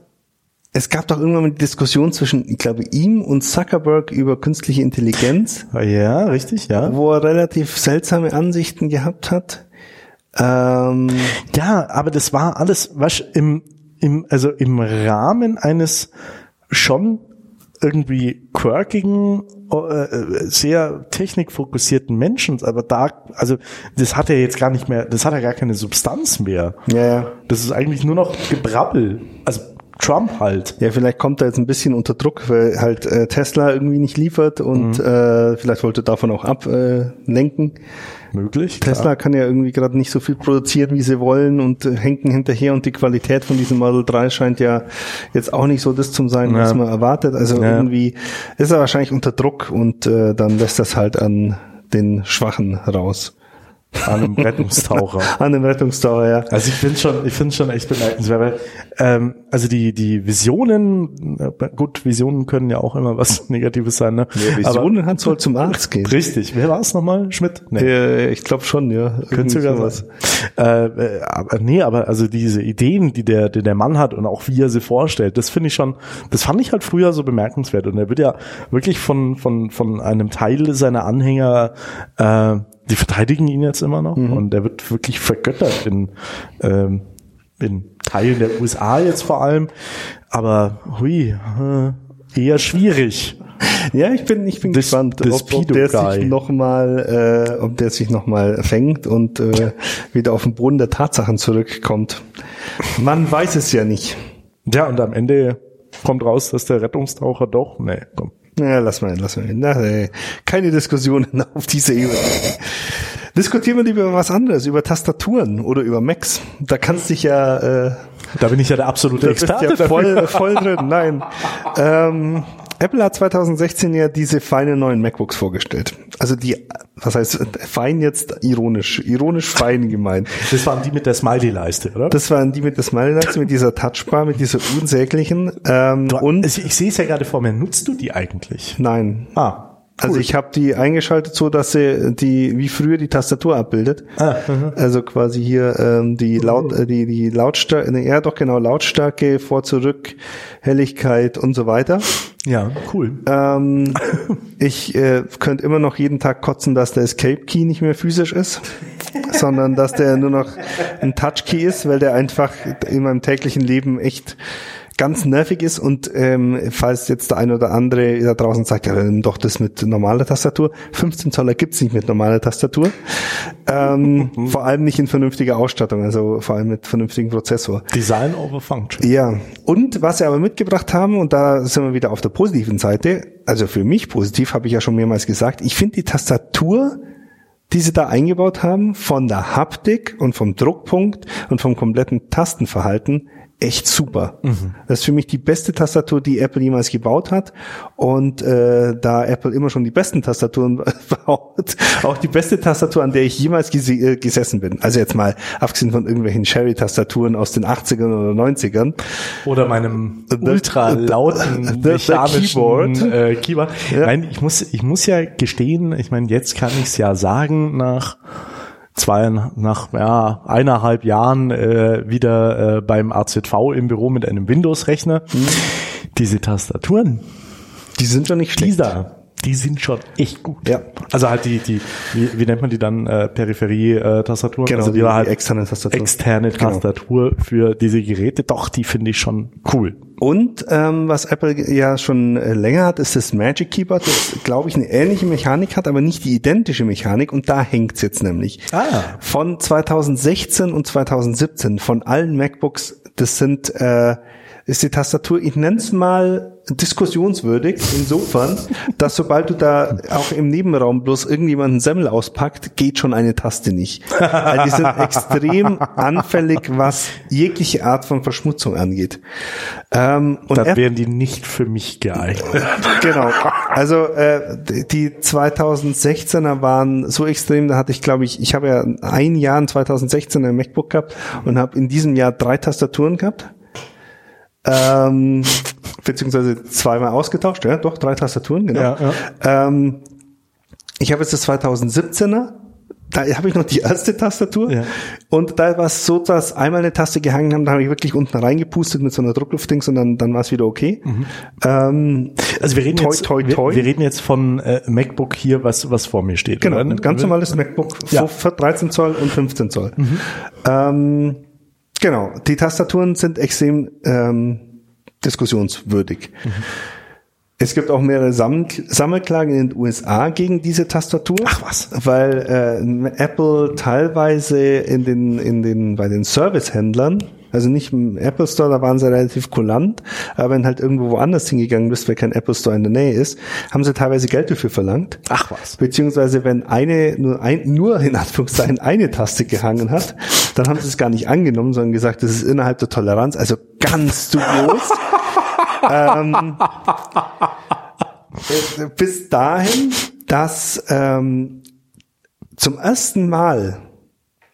es gab doch irgendwann eine Diskussion zwischen, ich glaube, ihm und Zuckerberg über künstliche Intelligenz. Ja, richtig, ja. Wo er relativ seltsame Ansichten gehabt hat. Ähm, ja, aber das war alles, was im, im, also im Rahmen eines schon irgendwie quirkigen, äh, sehr technikfokussierten Menschen, aber da, also das hat er jetzt gar nicht mehr, das hat ja gar keine Substanz mehr. Ja, ja. Das ist eigentlich nur noch Gebrabbel. Also Trump halt. Ja, vielleicht kommt er jetzt ein bisschen unter Druck, weil halt äh, Tesla irgendwie nicht liefert und mhm. äh, vielleicht wollte davon auch ablenken. Äh, Möglich. Tesla klar. kann ja irgendwie gerade nicht so viel produzieren, wie sie wollen und äh, hängen hinterher und die Qualität von diesem Model 3 scheint ja jetzt auch nicht so das zu sein, ja. was man erwartet. Also ja. irgendwie ist er wahrscheinlich unter Druck und äh, dann lässt das halt an den Schwachen raus. An einem Rettungstaucher. An einem Rettungstaucher, ja. Also ich finde schon, ich finde schon echt bemerkenswert, weil, ähm, also die, die Visionen, äh, gut, Visionen können ja auch immer was Negatives sein, ne? Ja, Visionen hat soll zum Arzt gehen. Richtig. Wer war es nochmal? Schmidt? Nee. Äh, ich glaube schon, ja. Könnte sogar was. Äh, äh, aber, nee, aber also diese Ideen, die der, die der Mann hat und auch wie er sie vorstellt, das finde ich schon, das fand ich halt früher so bemerkenswert. Und er wird ja wirklich von, von, von einem Teil seiner Anhänger äh, die verteidigen ihn jetzt immer noch mhm. und er wird wirklich vergöttert in, ähm, in Teilen der USA jetzt vor allem. Aber hui, äh, eher schwierig. Ja, ich bin, ich bin das, gespannt, das ob, ob der sich noch mal, äh, ob der sich noch mal fängt und äh, wieder auf den Boden der Tatsachen zurückkommt. Man weiß es ja nicht. Ja, und am Ende kommt raus, dass der Rettungstaucher doch, nee, komm, ja, lass mal, lass mal. Na, ey, keine Diskussionen auf dieser Ebene. Diskutieren wir lieber über was anderes, über Tastaturen oder über Macs. Da kannst dich ja. Äh, da bin ich ja der absolute Experte. Ja voll, voll drin. Nein. Ähm, Apple hat 2016 ja diese feine neuen MacBooks vorgestellt. Also die, was heißt fein jetzt ironisch, ironisch fein gemeint. Das waren die mit der Smiley-Leiste, oder? Das waren die mit der Smiley-Leiste, mit dieser Touchbar, mit dieser unsäglichen. Ähm, du, und ich, ich sehe es ja gerade vor mir. Nutzt du die eigentlich? Nein. Ah, also ich habe die eingeschaltet so, dass sie die wie früher die Tastatur abbildet. Ah, mhm. also quasi hier ähm, die Laut äh, die die Lautstärke, ne, ja doch genau Lautstärke vor zurück Helligkeit und so weiter. Ja, cool. Ähm, ich äh, könnte immer noch jeden Tag kotzen, dass der Escape Key nicht mehr physisch ist, sondern dass der nur noch ein Touch Key ist, weil der einfach in meinem täglichen Leben echt ganz nervig ist und ähm, falls jetzt der eine oder andere da draußen sagt, ja, dann doch das mit normaler Tastatur. 15 Zoller gibt's nicht mit normaler Tastatur. Ähm, vor allem nicht in vernünftiger Ausstattung, also vor allem mit vernünftigem Prozessor. Design over Function. Ja. Und was sie aber mitgebracht haben, und da sind wir wieder auf der positiven Seite, also für mich positiv, habe ich ja schon mehrmals gesagt, ich finde die Tastatur die sie da eingebaut haben, von der Haptik und vom Druckpunkt und vom kompletten Tastenverhalten echt super. Mhm. Das ist für mich die beste Tastatur, die Apple jemals gebaut hat. Und äh, da Apple immer schon die besten Tastaturen baut, auch die beste Tastatur, an der ich jemals ges äh, gesessen bin. Also jetzt mal abgesehen von irgendwelchen Sherry-Tastaturen aus den 80ern oder 90ern. Oder meinem ultra lauten mechanischen Keyboard. Äh, Keyboard. Ja. Nein, ich muss, ich muss ja gestehen, ich meine, jetzt kann ich es ja sagen, nach zwei nach ja, eineinhalb Jahren äh, wieder äh, beim AZV im Büro mit einem Windows-Rechner. Mhm. Diese Tastaturen, die sind schon nicht schlecht. Dieser, die sind schon echt gut. Ja. Also halt die, die, wie, wie nennt man die dann, äh, Peripherie-Tastaturen? Genau, also die, die halt externe Tastatur. Externe genau. Tastatur für diese Geräte. Doch, die finde ich schon cool. Und ähm, was Apple ja schon äh, länger hat, ist das Magic Keyboard, das glaube ich eine ähnliche Mechanik hat, aber nicht die identische Mechanik. Und da hängt's jetzt nämlich. Ah. Von 2016 und 2017 von allen MacBooks, das sind äh, ist die Tastatur, ich nenne es mal diskussionswürdig, insofern, dass sobald du da auch im Nebenraum bloß irgendjemanden Semmel auspackt, geht schon eine Taste nicht. Also die sind extrem anfällig, was jegliche Art von Verschmutzung angeht. Ähm, und Dann wären die nicht für mich geeignet. genau. Also äh, die 2016er waren so extrem, da hatte ich glaube ich, ich habe ja ein Jahr in 2016 ein MacBook gehabt und habe in diesem Jahr drei Tastaturen gehabt ähm, beziehungsweise zweimal ausgetauscht, ja, doch, drei Tastaturen, genau. Ja, ja. Ähm, ich habe jetzt das 2017er, da habe ich noch die erste Tastatur ja. und da war es so, dass einmal eine Taste gehangen haben, da habe ich wirklich unten reingepustet mit so einer Druckluftdings und dann, dann war es wieder okay. Mhm. Ähm, also wir reden toi, jetzt, toi, toi. Wir, wir, reden jetzt von äh, MacBook hier, was was vor mir steht. Genau, ein ganz normales MacBook, ja. 13 Zoll und 15 Zoll. Mhm. Ähm, Genau, die Tastaturen sind extrem ähm, diskussionswürdig. Mhm. Es gibt auch mehrere Sammelklagen in den USA gegen diese Tastatur. Ach was. Weil äh, Apple teilweise in den, in den, bei den Servicehändlern Also nicht im Apple Store, da waren sie relativ kulant, aber wenn halt irgendwo woanders hingegangen bist, weil kein Apple Store in der Nähe ist, haben sie teilweise Geld dafür verlangt. Ach was. Beziehungsweise wenn eine, nur ein, nur in Anführungszeichen eine Taste gehangen hat, dann haben sie es gar nicht angenommen, sondern gesagt, das ist innerhalb der Toleranz, also ganz dubios. ähm, äh, bis dahin, dass ähm, zum ersten Mal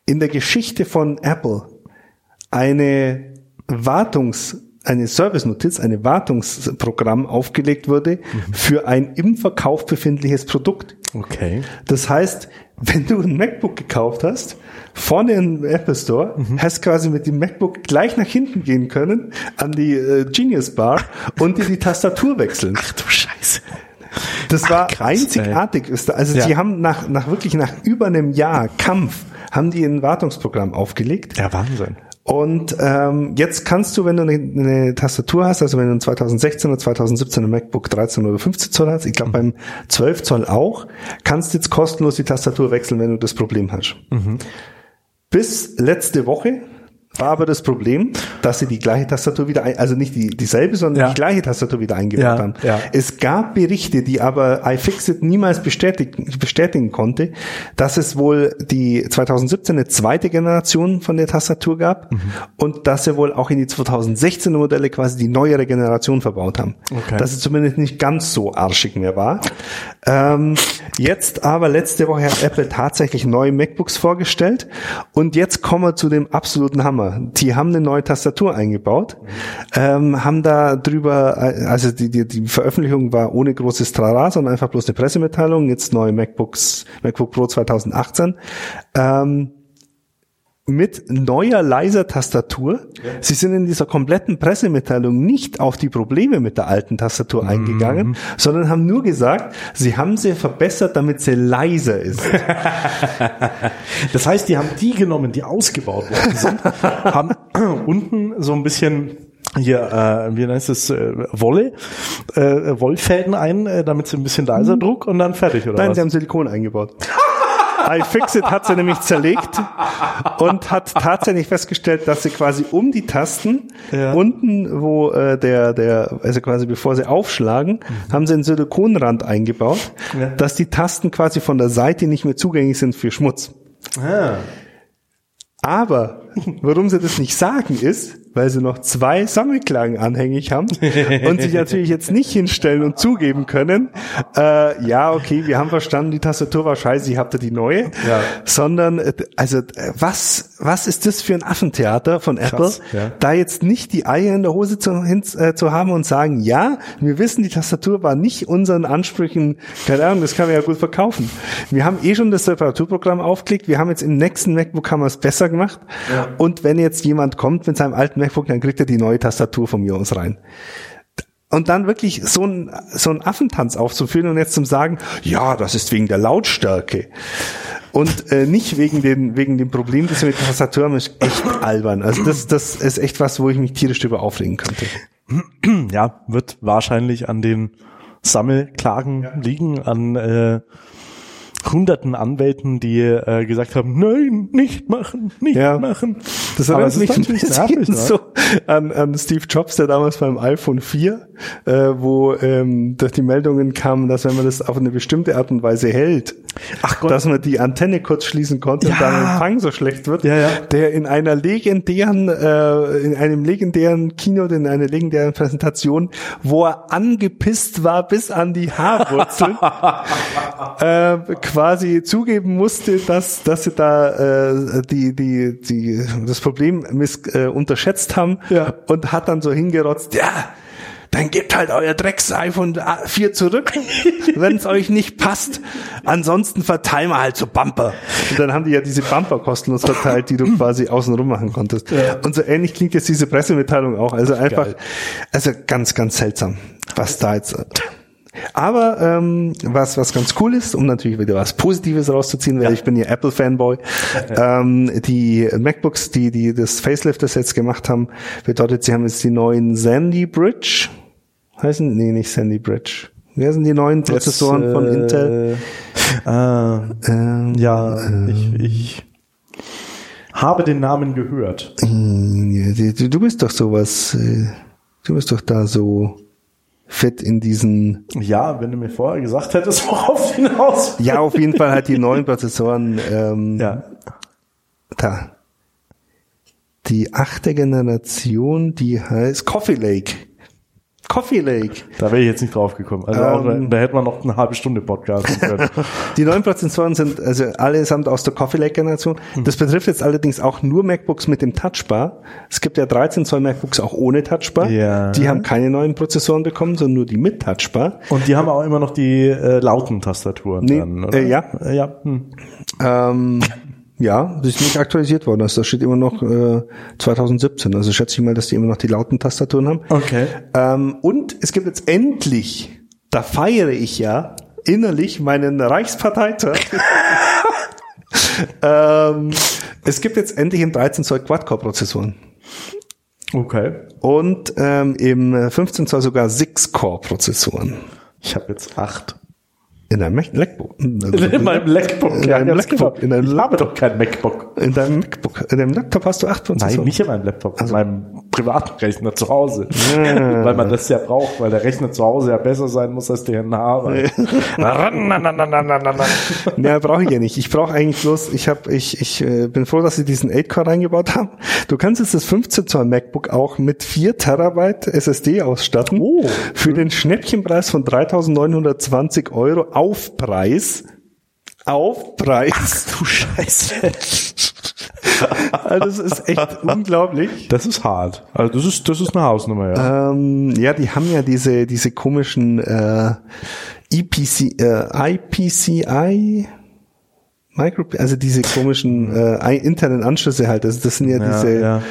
in der Geschichte von Apple eine Wartungs eine Service-Notiz, eine Wartungsprogramm aufgelegt wurde mhm. für ein im Verkauf befindliches Produkt. Okay. Das heißt, wenn du ein MacBook gekauft hast, vorne im Apple Store, mhm. hast quasi mit dem MacBook gleich nach hinten gehen können an die äh, Genius Bar und dir die Tastatur wechseln. Ach du Scheiße. Das Ach, war krass, einzigartig. Ey. Also ja. sie haben nach, nach wirklich nach über einem Jahr Kampf haben die ein Wartungsprogramm aufgelegt. Ja, Wahnsinn. Und ähm, jetzt kannst du, wenn du eine, eine Tastatur hast, also wenn du ein 2016 oder 2017 ein MacBook 13 oder 15 Zoll hast, ich glaube mhm. beim 12 Zoll auch, kannst du jetzt kostenlos die Tastatur wechseln, wenn du das Problem hast. Mhm. Bis letzte Woche war aber das Problem, dass sie die gleiche Tastatur wieder, ein, also nicht die, dieselbe, sondern ja. die gleiche Tastatur wieder eingebaut ja, haben. Ja. Es gab Berichte, die aber iFixit niemals bestätigen, bestätigen konnte, dass es wohl die 2017 eine zweite Generation von der Tastatur gab mhm. und dass sie wohl auch in die 2016er Modelle quasi die neuere Generation verbaut haben. Okay. Dass es zumindest nicht ganz so arschig mehr war. Ähm, jetzt aber letzte Woche hat Apple tatsächlich neue MacBooks vorgestellt und jetzt kommen wir zu dem absoluten Hammer. Hammer. Die haben eine neue Tastatur eingebaut, ähm, haben da drüber, also die, die, die Veröffentlichung war ohne großes Trara, sondern einfach bloß eine Pressemitteilung, jetzt neue MacBooks, MacBook Pro 2018. Ähm, mit neuer leiser Tastatur. Ja. Sie sind in dieser kompletten Pressemitteilung nicht auf die Probleme mit der alten Tastatur mhm. eingegangen, sondern haben nur gesagt, sie haben sie verbessert, damit sie leiser ist. das heißt, die haben die genommen, die ausgebaut worden sind, haben unten so ein bisschen hier, äh, wie heißt es, äh, Wolle, äh, Wollfäden ein, äh, damit sie ein bisschen leiser mhm. Druck und dann fertig, oder Nein, was? sie haben Silikon eingebaut iFixit hat sie nämlich zerlegt und hat tatsächlich festgestellt, dass sie quasi um die Tasten ja. unten, wo äh, der, der, also quasi bevor sie aufschlagen, mhm. haben sie einen Silikonrand eingebaut, ja. dass die Tasten quasi von der Seite nicht mehr zugänglich sind für Schmutz. Ah. Aber warum sie das nicht sagen ist, weil sie noch zwei Sammelklagen anhängig haben und sich natürlich jetzt nicht hinstellen und zugeben können, äh, ja, okay, wir haben verstanden, die Tastatur war scheiße, ich habt ihr die neue, ja. sondern, äh, also, was, was ist das für ein Affentheater von Apple, Krass, ja. da jetzt nicht die Eier in der Hose zu, hin, äh, zu haben und sagen, ja, wir wissen, die Tastatur war nicht unseren Ansprüchen, keine Ahnung, das kann man ja gut verkaufen. Wir haben eh schon das Reparaturprogramm aufgelegt, wir haben jetzt im nächsten MacBook haben wir es besser gemacht ja. und wenn jetzt jemand kommt mit seinem alten MacBook, dann kriegt er die neue Tastatur von mir aus rein. Und dann wirklich so ein, so ein Affentanz aufzuführen und jetzt zum sagen, ja, das ist wegen der Lautstärke. Und äh, nicht wegen den wegen dem Problem, das wir mit der Tastatur haben, ist echt albern. Also das, das ist echt was, wo ich mich tierisch drüber aufregen könnte. Ja, wird wahrscheinlich an den Sammelklagen ja. liegen, an äh, hunderten Anwälten, die äh, gesagt haben, nein, nicht machen, nicht ja. machen. Das erinnert mich natürlich nervig, so an, an Steve Jobs, der damals beim iPhone 4, äh, wo ähm, durch die Meldungen kam, dass wenn man das auf eine bestimmte Art und Weise hält, Ach Gott. dass man die Antenne kurz schließen konnte ja. und dann Empfang so schlecht wird, ja, ja. der in einer legendären, äh, in einem legendären Kino, in einer legendären Präsentation, wo er angepisst war bis an die Haarwurzeln, äh, quasi zugeben musste, dass dass sie da äh, die die die das Problem miss, äh, unterschätzt haben ja. und hat dann so hingerotzt, ja, dann gebt halt euer Drecks iPhone 4 zurück, wenn es euch nicht passt. Ansonsten verteilen wir halt so Bumper. Und dann haben die ja diese Bumper kostenlos verteilt, die du quasi außenrum machen konntest. Ja. Und so ähnlich klingt jetzt diese Pressemitteilung auch. Also einfach, Geil. also ganz, ganz seltsam, was da jetzt aber ähm, was was ganz cool ist, um natürlich wieder was Positives rauszuziehen, weil ja. ich bin ja Apple Fanboy. ähm, die MacBooks, die die das Facelift das jetzt gemacht haben, bedeutet, sie haben jetzt die neuen Sandy Bridge. Heißen nee nicht Sandy Bridge. Wer sind die neuen Prozessoren das, äh, von Intel? Äh, ähm, ja, äh, ich, ich habe den Namen gehört. Du, du bist doch sowas, äh, du bist doch da so fett in diesen. Ja, wenn du mir vorher gesagt hättest, worauf hinaus. Ja, auf jeden Fall halt die neuen Prozessoren. Ähm, Ja. Da. Die achte Generation, die heißt Coffee Lake. Coffee Lake. Da wäre ich jetzt nicht drauf gekommen. Also auch, Ähm. da hätte man noch eine halbe Stunde podcasten können. Die neuen Prozessoren sind also allesamt aus der Coffee Lake Generation. Das betrifft jetzt allerdings auch nur MacBooks mit dem Touchbar. Es gibt ja 13 Zoll MacBooks auch ohne Touchbar. Ja. Die haben keine neuen Prozessoren bekommen, sondern nur die mit Touchbar. Und die haben auch immer noch die äh, lauten Tastaturen Nee, dann, oder? äh, ja. Äh, ja. Hm. Ähm, ja, das ist nicht aktualisiert worden. Also da steht immer noch äh, 2017. Also schätze ich mal, dass die immer noch die lauten Tastaturen haben. Okay. Ähm, und es gibt jetzt endlich, da feiere ich ja innerlich meinen Reichsparteitag. ähm, es gibt jetzt endlich in 13 Zoll Quad-Core-Prozessoren. Okay. Und ähm, im 15 Zoll sogar 6-Core-Prozessoren. Ich habe jetzt acht. In einem Mac- MacBook. In meinem MacBook. In ja, deinem MacBook. genau. In deinem ich habe doch kein MacBook. In deinem MacBook. In deinem Laptop hast du acht Prozessoren. Nein, nicht in meinem Laptop, in meinem privaten Rechner zu Hause. weil man das ja braucht, weil der Rechner zu Hause ja besser sein muss als der in der Arbeit. Ja, brauche ich ja nicht. Ich brauche eigentlich bloß, ich habe, ich, ich äh, bin froh, dass sie diesen 8-Core reingebaut haben. Du kannst jetzt das 15 Zoll MacBook auch mit 4 Terabyte SSD ausstatten. Oh. Für den Schnäppchenpreis von 3.920 Euro Aufpreis. Aufpreis. du Scheiße. Also das ist echt unglaublich. Das ist hart. Also das ist, das ist eine Hausnummer, ja. Ähm, ja, die haben ja diese, diese komischen äh, EPC, äh, IPCI, Micro, also diese komischen äh, internen Anschlüsse halt. Also das sind ja, Ja, diese ja.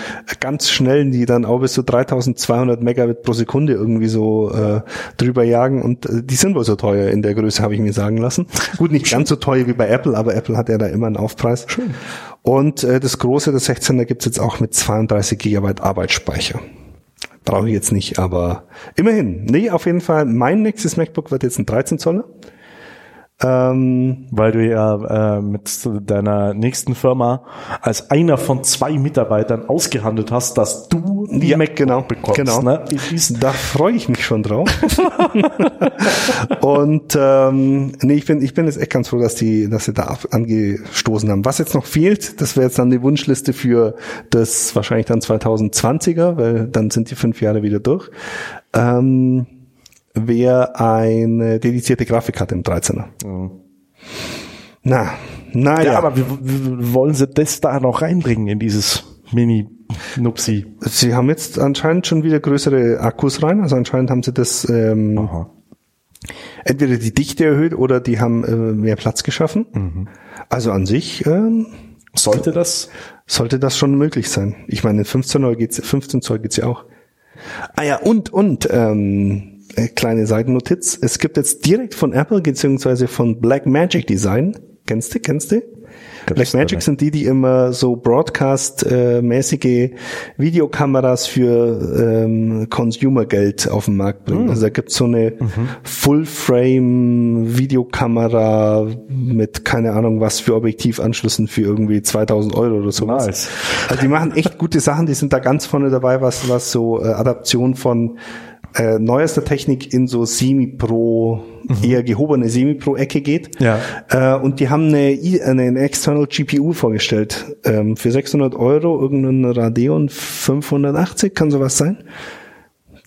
ganz schnellen, die dann auch bis zu 3200 Megabit pro Sekunde irgendwie so äh, drüber jagen und äh, die sind wohl so teuer in der Größe, habe ich mir sagen lassen. Gut, nicht ganz so teuer wie bei Apple, aber Apple hat ja da immer einen Aufpreis. Schön. Und äh, das große, das 16er gibt's jetzt auch mit 32 Gigabyte Arbeitsspeicher. Brauche ich jetzt nicht, aber immerhin. Nee, auf jeden Fall, mein nächstes MacBook wird jetzt ein 13 Zoller. Ähm, Weil du ja äh, mit deiner nächsten Firma als einer von zwei Mitarbeitern ausgehandelt hast, dass du die Ja, MacBook genau, bekommst. genau. Ne? Da freue ich mich schon drauf. und ähm, nee, ich bin, ich bin jetzt echt ganz froh, dass die, dass sie da angestoßen haben. Was jetzt noch fehlt, das wäre jetzt dann die Wunschliste für das wahrscheinlich dann 2020er, weil dann sind die fünf Jahre wieder durch. Ähm, wäre eine dedizierte Grafikkarte im 13er. Na, naja. Ja, aber wie, wie wollen sie das da noch reinbringen in dieses Mini-Nupsi? Sie haben jetzt anscheinend schon wieder größere Akkus rein, also anscheinend haben sie das ähm, Aha. entweder die Dichte erhöht oder die haben äh, mehr Platz geschaffen. Mhm. Also an sich ähm, Sollte das? sollte das schon möglich sein. Ich meine, in 15 Zoll geht's, 15 Zoll geht's ja auch. Ah ja, und, und, ähm, äh, kleine Seitennotiz. Es gibt jetzt direkt von Apple beziehungsweise von Blackmagic Design. Kennst du, kennst du? Blackmagic sind die, die immer so Broadcast-mäßige Videokameras für ähm, Consumer-Geld auf den Markt bringen. Also da gibt's so eine Full-Frame-Videokamera mit keine Ahnung was für Objektivanschlüssen für irgendwie 2000 Euro oder sowas. Nice. Also die machen echt gute Sachen, die sind da ganz vorne dabei, was, was so äh, Adaption von äh, neuester Technik in so Semi-Pro, eher gehobene Semi-Pro-Ecke geht. Ja. Äh, und die haben eine, eine, eine External GPU vorgestellt. Ähm, für 600 Euro irgendein Radeon 580, kann sowas sein?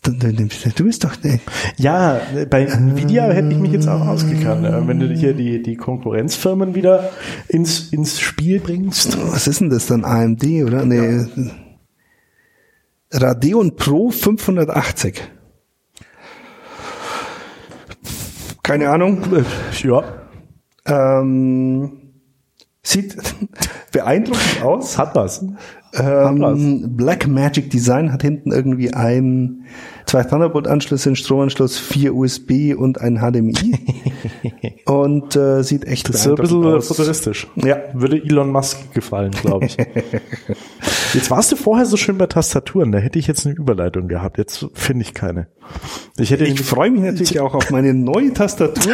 Du, bist doch, äh, Ja, bei Nvidia hätte ich mich jetzt auch ausgekannt. äh, Wenn du hier die, die Konkurrenzfirmen wieder ins, ins Spiel bringst. was ist denn das dann? AMD, oder? Nee. Radeon Pro 580. Keine Ahnung. Ja. Ähm, sieht beeindruckend aus. Hat was. Ähm, Black Magic Design hat hinten irgendwie ein zwei Thunderbolt-Anschlüsse, einen Stromanschluss, vier USB und ein HDMI. und äh, sieht echt Das ist ein bisschen aus. futuristisch. Ja. Würde Elon Musk gefallen, glaube ich. jetzt warst du vorher so schön bei Tastaturen, da hätte ich jetzt eine Überleitung gehabt. Jetzt finde ich keine. Ich, hätte ich freue mich natürlich auch auf meine neue Tastatur.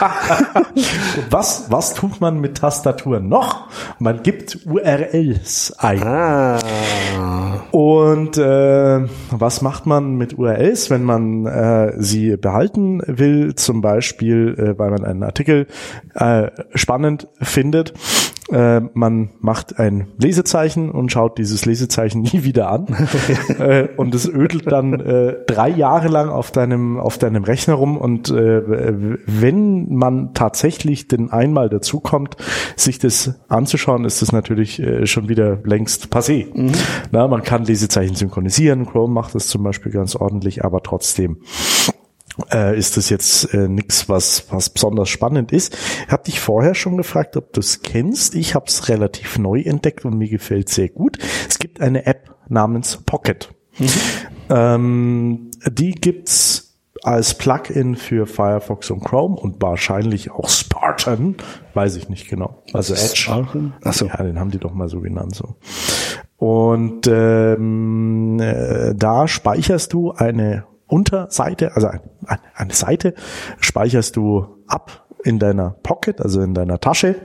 was, was tut man mit Tastaturen noch? Man gibt URLs ein. Ah. Und äh, was macht man mit URLs, wenn man äh, sie behalten will? Zum Beispiel, äh, weil man einen Artikel äh, spannend findet äh, man macht ein Lesezeichen und schaut dieses Lesezeichen nie wieder an. äh, und es ödelt dann äh, drei Jahre lang auf deinem, auf deinem Rechner rum. Und äh, wenn man tatsächlich denn einmal dazukommt, sich das anzuschauen, ist das natürlich äh, schon wieder längst passé. Mhm. Na, man kann Lesezeichen synchronisieren. Chrome macht das zum Beispiel ganz ordentlich, aber trotzdem äh, ist das jetzt äh, nichts, was, was besonders spannend ist. Ich habe dich vorher schon gefragt, ob du es kennst. Ich habe es relativ neu entdeckt und mir gefällt sehr gut. Es gibt eine App namens Pocket. Mhm. Ähm, die gibt's als Plugin für Firefox und Chrome und wahrscheinlich auch Spartan, weiß ich nicht genau. Also Edge. Spartan? Achso. Ja, den haben die doch mal so genannt so. Und ähm, äh, da speicherst du eine Unterseite, also eine Seite speicherst du ab in deiner Pocket, also in deiner Tasche.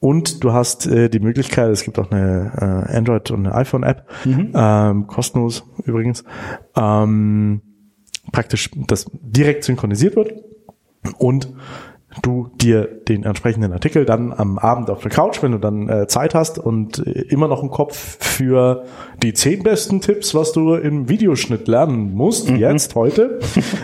Und du hast äh, die Möglichkeit, es gibt auch eine äh, Android- und eine iPhone-App, mhm. ähm, kostenlos übrigens, ähm, praktisch, das direkt synchronisiert wird und du dir den entsprechenden Artikel dann am Abend auf der Couch, wenn du dann äh, Zeit hast und äh, immer noch einen Kopf für die zehn besten Tipps, was du im Videoschnitt lernen musst, mhm. jetzt, heute,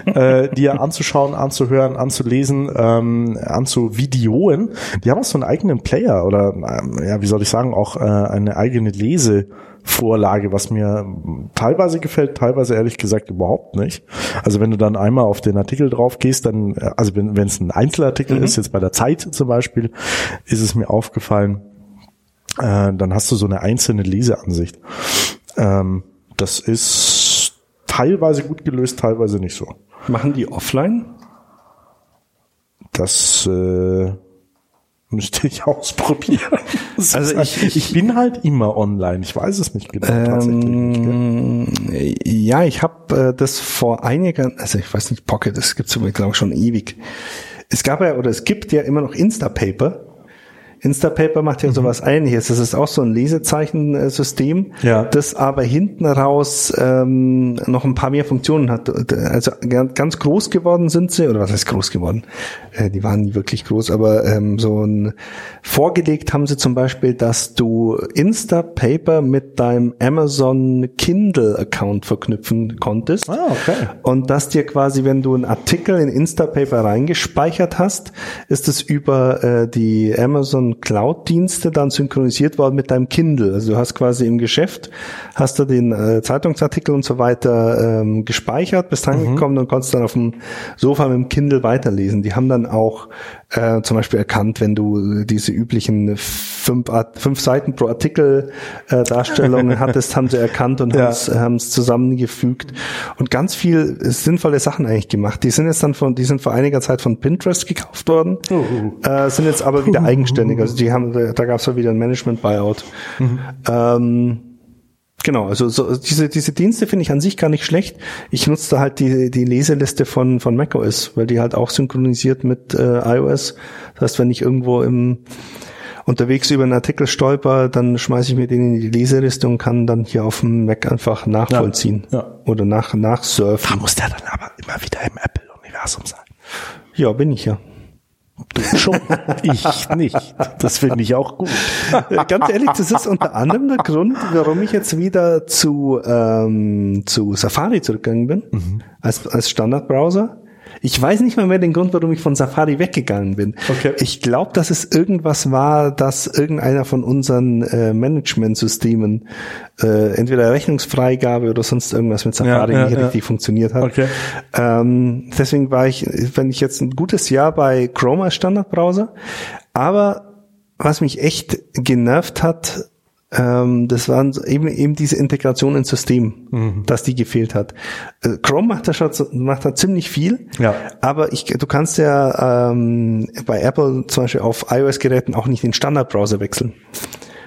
äh, dir anzuschauen, anzuhören, anzulesen, ähm, anzuvideoen. Die haben auch so einen eigenen Player oder, ähm, ja, wie soll ich sagen, auch äh, eine eigene Lese- Vorlage, was mir teilweise gefällt, teilweise ehrlich gesagt überhaupt nicht. Also wenn du dann einmal auf den Artikel drauf gehst, dann, also wenn es ein Einzelartikel mhm. ist, jetzt bei der Zeit zum Beispiel, ist es mir aufgefallen, äh, dann hast du so eine einzelne Leseansicht. Ähm, das ist teilweise gut gelöst, teilweise nicht so. Machen die offline? Das äh, Müsste ich ausprobieren. also ich, ich bin halt immer online. Ich weiß es nicht genau. Ähm, nicht, ja, ich habe äh, das vor einiger, also ich weiß nicht, Pocket, das gibt's glaube ich schon ewig. Es gab ja oder es gibt ja immer noch Instapaper. Instapaper macht ja mhm. sowas ähnliches. Das ist auch so ein Lesezeichensystem, ja. das aber hinten raus ähm, noch ein paar mehr Funktionen hat. Also ganz groß geworden sind sie, oder was heißt groß geworden? Äh, die waren nie wirklich groß, aber ähm, so ein vorgelegt haben sie zum Beispiel, dass du Instapaper mit deinem Amazon Kindle Account verknüpfen konntest. Ah, okay. Und dass dir quasi, wenn du einen Artikel in Instapaper reingespeichert hast, ist es über äh, die Amazon Cloud-Dienste dann synchronisiert worden mit deinem Kindle. Also du hast quasi im Geschäft, hast du den äh, Zeitungsartikel und so weiter ähm, gespeichert, bist angekommen mhm. und konntest dann auf dem Sofa mit dem Kindle weiterlesen. Die haben dann auch äh, zum Beispiel erkannt, wenn du diese üblichen fünf, fünf Seiten pro Artikel äh, Darstellungen hattest, haben sie erkannt und ja. haben es zusammengefügt und ganz viel sinnvolle Sachen eigentlich gemacht. Die sind jetzt dann von, die sind vor einiger Zeit von Pinterest gekauft worden, uh, uh. Äh, sind jetzt aber wieder eigenständig. Also die haben, da gab es ja wieder ein Management-Buyout. Mhm. Ähm, Genau, also so, diese, diese Dienste finde ich an sich gar nicht schlecht. Ich nutze da halt die, die Leseliste von, von macOS, weil die halt auch synchronisiert mit äh, iOS. Das heißt, wenn ich irgendwo im unterwegs über einen Artikel stolper, dann schmeiße ich mir den in die Leseliste und kann dann hier auf dem Mac einfach nachvollziehen ja, ja. oder nach, nachsurfen. Da muss der dann aber immer wieder im Apple-Universum sein. Ja, bin ich ja. Du schon, ich nicht. Das finde ich auch gut. Ganz ehrlich, das ist unter anderem der Grund, warum ich jetzt wieder zu, ähm, zu Safari zurückgegangen bin, mhm. als, als Standardbrowser ich weiß nicht mal mehr den Grund, warum ich von Safari weggegangen bin. Okay. Ich glaube, dass es irgendwas war, dass irgendeiner von unseren äh, Management-Systemen äh, entweder Rechnungsfreigabe oder sonst irgendwas mit Safari ja, ja, nicht ja. richtig funktioniert hat. Okay. Ähm, deswegen war ich, wenn ich jetzt ein gutes Jahr bei Chrome als Standardbrowser, aber was mich echt genervt hat, Ähm, das waren eben, eben diese Integration ins System, mhm. dass die gefehlt hat. Äh, Chrome macht da schon macht da ziemlich viel, ja. aber ich, du kannst ja ähm, bei Apple zum Beispiel auf iOS-Geräten auch nicht den Standardbrowser wechseln.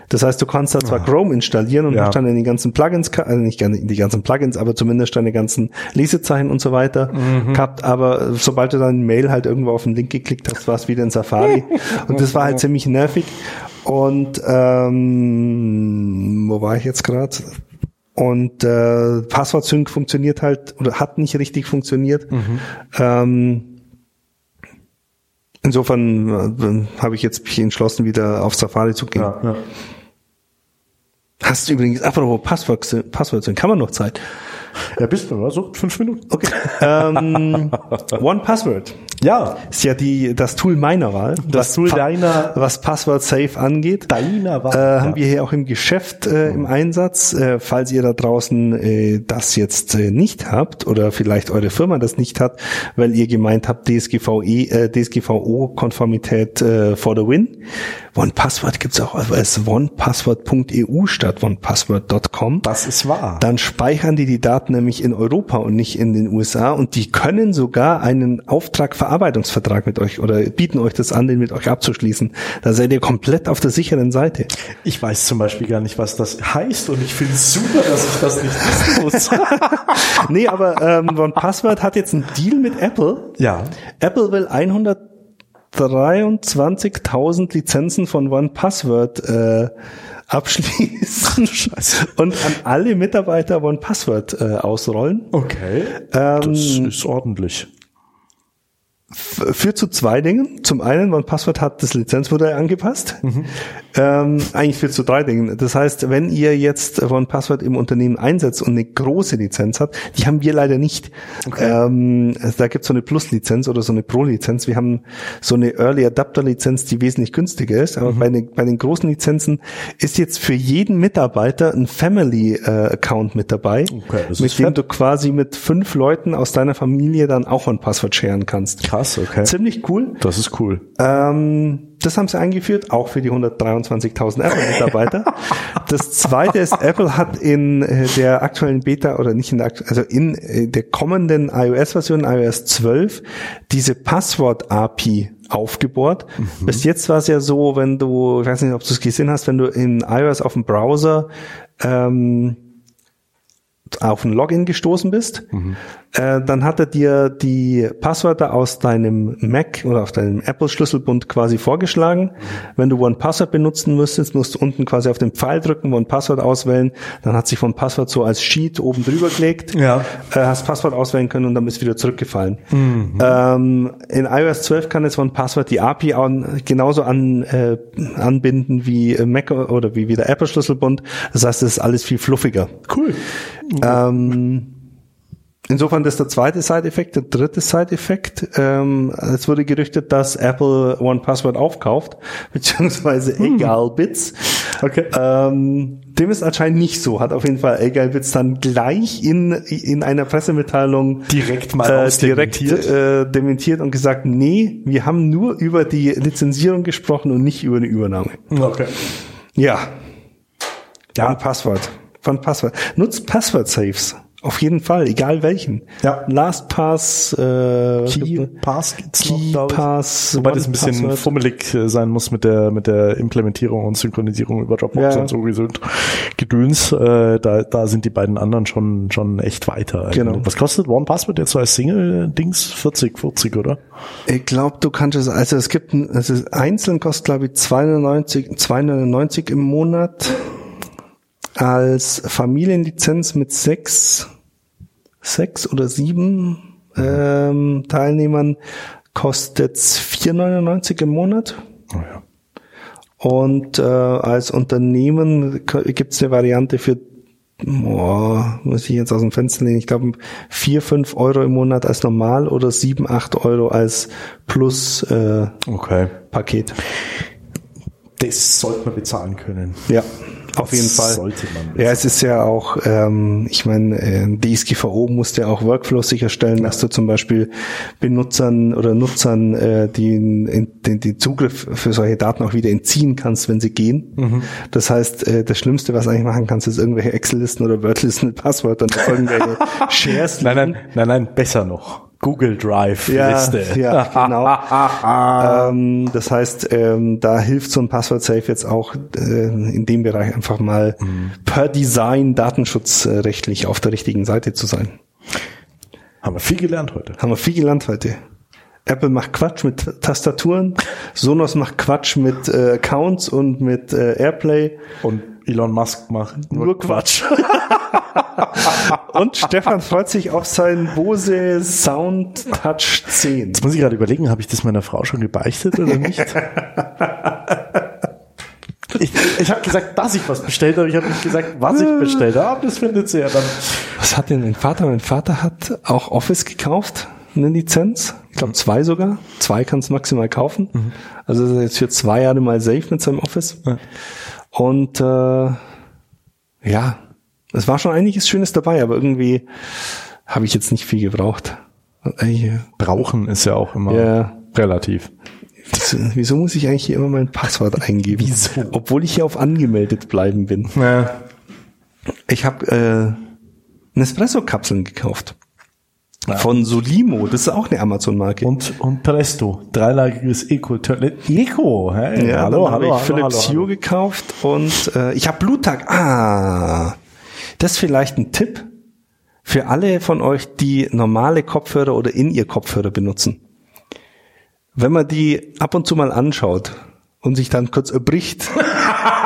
Das heißt, du kannst da zwar ah. Chrome installieren und ja. hast dann in den ganzen Plugins, also nicht in die ganzen Plugins, aber zumindest deine ganzen Lesezeichen und so weiter mhm. gehabt, aber sobald du dann Mail halt irgendwo auf den Link geklickt hast, war es wieder in Safari und das war halt ziemlich nervig und ähm, wo war ich jetzt gerade? Und äh, Passwort-Sync funktioniert halt oder hat nicht richtig funktioniert. Mhm. Ähm, insofern äh, habe ich jetzt mich entschlossen, wieder auf Safari zu gehen. Ja, ja. Hast du übrigens, apropos Passwort, Passwort, kann man noch Zeit? Ja, bist du, also fünf Minuten. Okay. ähm, One Password. Ja. Ist ja die, das Tool meiner Wahl. Das Tool deiner. Was Passwort Safe angeht. Deiner Wahl. Äh, haben wir hier auch im Geschäft äh, im Einsatz. Äh, falls ihr da draußen äh, das jetzt äh, nicht habt oder vielleicht eure Firma das nicht hat, weil ihr gemeint habt, DSGVE, äh, DSGVO-Konformität äh, for the win. OnePassword gibt's auch als onepassword.eu statt onepassword.com. Das ist wahr. Dann speichern die die Daten nämlich in Europa und nicht in den USA und die können sogar einen Auftragverarbeitungsvertrag mit euch oder bieten euch das an, den mit euch abzuschließen. Da seid ihr komplett auf der sicheren Seite. Ich weiß zum Beispiel gar nicht, was das heißt und ich finde es super, dass ich das nicht wissen muss. nee, aber ähm, OnePassword hat jetzt einen Deal mit Apple. Ja. Apple will 100 23.000 Lizenzen von OnePassword äh, abschließen und an alle Mitarbeiter OnePassword äh, ausrollen. Okay. Ähm, das ist ordentlich führt zu zwei Dingen. Zum einen, OnePassword hat das Lizenzmodell angepasst. Mhm. Ähm, eigentlich führt zu drei Dingen. Das heißt, wenn ihr jetzt OnePassword im Unternehmen einsetzt und eine große Lizenz habt, die haben wir leider nicht. Okay. Ähm, da gibt es so eine Plus-Lizenz oder so eine Pro-Lizenz. Wir haben so eine Early Adapter-Lizenz, die wesentlich günstiger ist. Aber mhm. bei, den, bei den großen Lizenzen ist jetzt für jeden Mitarbeiter ein Family-Account äh, mit dabei, okay, mit dem fett. du quasi mit fünf Leuten aus deiner Familie dann auch OnePassword sharen kannst. Krass. Krass, okay. Ziemlich cool. Das ist cool. Ähm, das haben sie eingeführt, auch für die 123.000 Apple-Mitarbeiter. das zweite ist, Apple hat in äh, der aktuellen Beta oder nicht in der, also in äh, der kommenden iOS-Version, iOS 12, diese Passwort-API aufgebohrt. Mhm. Bis jetzt war es ja so, wenn du, ich weiß nicht, ob du es gesehen hast, wenn du in iOS auf dem Browser ähm, auf ein Login gestoßen bist, mhm. Äh, dann hat er dir die Passwörter aus deinem Mac oder auf deinem Apple-Schlüsselbund quasi vorgeschlagen. Wenn du One Password benutzen müsstest, musst du unten quasi auf den Pfeil drücken, One Password auswählen. Dann hat sich von Passwort so als Sheet oben drüber gelegt. Ja. Äh, hast Passwort auswählen können und dann bist du wieder zurückgefallen. Mhm. Ähm, in iOS 12 kann jetzt One Password die API an, genauso an, äh, anbinden wie Mac oder wie, wie der Apple-Schlüsselbund. Das heißt, es ist alles viel fluffiger. Cool. Ähm, insofern das ist der zweite Side-Effekt. Der dritte Side-Effekt, ähm, es wurde gerüchtet, dass Apple One Password aufkauft, beziehungsweise hm. Egalbits. Okay. Ähm, dem ist anscheinend nicht so. Hat auf jeden Fall Egalbits dann gleich in, in einer Pressemitteilung direkt mal äh, direkt äh, dementiert und gesagt, nee, wir haben nur über die Lizenzierung gesprochen und nicht über eine Übernahme. Okay. Ja. Ja. One Passwort von Passwort. Nutzt Passwort-Saves. Auf jeden Fall, egal welchen. Ja. LastPass, äh, Key Pass Key noch, Pass, Wobei das ein bisschen Password. fummelig äh, sein muss mit der mit der Implementierung und Synchronisierung über Dropbox ja. und so Gedöns. Äh, da da sind die beiden anderen schon schon echt weiter. Genau. Was kostet One Password jetzt so als Single Dings 40 40 oder? Ich glaube, du kannst es also es gibt ein, also einzeln kostet glaube ich 290 290 im Monat als Familienlizenz mit sechs, sechs oder sieben ähm, Teilnehmern kostet 4,99 im Monat. Oh ja. Und äh, als Unternehmen gibt es eine Variante für, oh, muss ich jetzt aus dem Fenster lehnen, ich glaube vier, fünf Euro im Monat als normal oder sieben, acht Euro als Plus äh, okay. Paket. Das sollte man bezahlen können. Ja. Auf jeden Fall. Sollte man. Ja, es ist ja auch, ähm, ich meine, äh, DSGVO musste ja auch Workflows sicherstellen, dass du zum Beispiel Benutzern oder Nutzern äh, den, den, den Zugriff für solche Daten auch wieder entziehen kannst, wenn sie gehen. Mhm. Das heißt, äh, das Schlimmste, was eigentlich machen kannst, ist irgendwelche Excel-Listen oder Word-Listen mit Passwörtern, irgendwelche Shares. Nein, nein, nein, nein, besser noch. Google Drive Liste. Ja, genau. ähm, das heißt, ähm, da hilft so ein Passwort Safe jetzt auch äh, in dem Bereich einfach mal mhm. per Design datenschutzrechtlich auf der richtigen Seite zu sein. Haben wir viel gelernt heute. Haben wir viel gelernt heute. Apple macht Quatsch mit Tastaturen, Sonos macht Quatsch mit äh, Accounts und mit äh, Airplay. Und Elon Musk macht nur, nur Quatsch. Und Stefan freut sich auf seinen Bose Sound Touch 10. Jetzt muss ich gerade überlegen, habe ich das meiner Frau schon gebeichtet oder nicht? Ich, ich habe gesagt, dass ich was bestellt habe. Ich habe nicht gesagt, was ich bestellt habe. Das findet sie ja dann. Was hat denn mein Vater? Mein Vater hat auch Office gekauft, eine Lizenz. Ich glaube zwei sogar. Zwei kannst du maximal kaufen. Mhm. Also ist jetzt für zwei Jahre mal safe mit seinem Office. Ja. Und äh, ja, es war schon einiges Schönes dabei, aber irgendwie habe ich jetzt nicht viel gebraucht. Brauchen ist ja auch immer ja. relativ. Wieso, wieso, muss ich eigentlich hier immer mein Passwort eingeben? Wieso? Obwohl ich hier auf angemeldet bleiben bin. Ja. Ich habe äh, Nespresso-Kapseln gekauft. Ja. Von Solimo, das ist auch eine Amazon-Marke. Und, und Presto, dreilagiges Eco-Toilette. Eco, hey, ja, hallo, hallo, ich hallo, Philips Hue gekauft und äh, ich habe Bluttag. Ah, das ist vielleicht ein Tipp für alle von euch, die normale Kopfhörer oder in ihr Kopfhörer benutzen. Wenn man die ab und zu mal anschaut und sich dann kurz erbricht,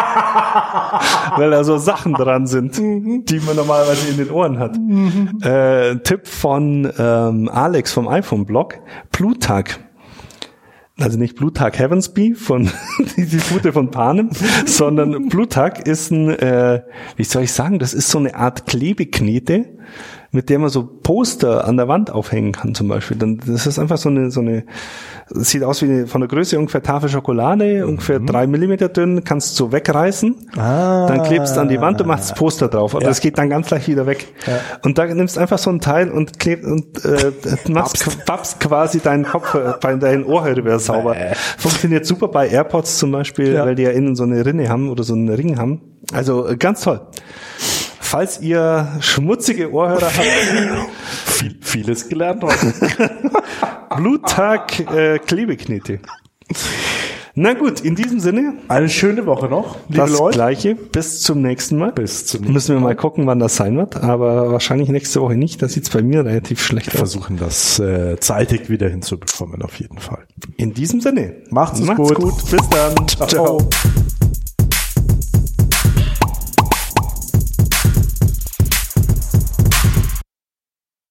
weil da so Sachen dran sind, die man normalerweise in den Ohren hat. Äh, Tipp von ähm, Alex vom iPhone-Blog, Plutarch. Also nicht Plutarch Heavensby von die, die Pute von Panem, sondern Plutarch ist ein, äh, wie soll ich sagen, das ist so eine Art Klebeknete, mit der man so Poster an der Wand aufhängen kann zum Beispiel. Dann, das ist einfach so eine, so eine, sieht aus wie eine, von der Größe ungefähr Tafel Schokolade, mhm. ungefähr drei Millimeter dünn, kannst du so wegreißen, ah. dann klebst du an die Wand und machst das Poster drauf. Und ja. das geht dann ganz leicht wieder weg. Ja. Und da nimmst einfach so ein Teil und klebst und äh, machst babst quasi deinen Kopf, bei deinen Ohrhörer sauber. Äh. Funktioniert super bei AirPods zum Beispiel, ja. weil die ja innen so eine Rinne haben oder so einen Ring haben. Also äh, ganz toll falls ihr schmutzige Ohrhörer habt. Viel, vieles gelernt heute. Bluttag äh, Klebeknete. Na gut, in diesem Sinne. Eine schöne Woche noch, liebe das Leute. Gleiche. Bis zum nächsten Mal. Bis zum nächsten Müssen wir mal gucken, wann das sein wird. Aber wahrscheinlich nächste Woche nicht. Da sieht's bei mir relativ schlecht wir aus. Versuchen das äh, zeitig wieder hinzubekommen, auf jeden Fall. In diesem Sinne. Macht's, Macht's gut. gut. Bis dann. Ciao. Ciao.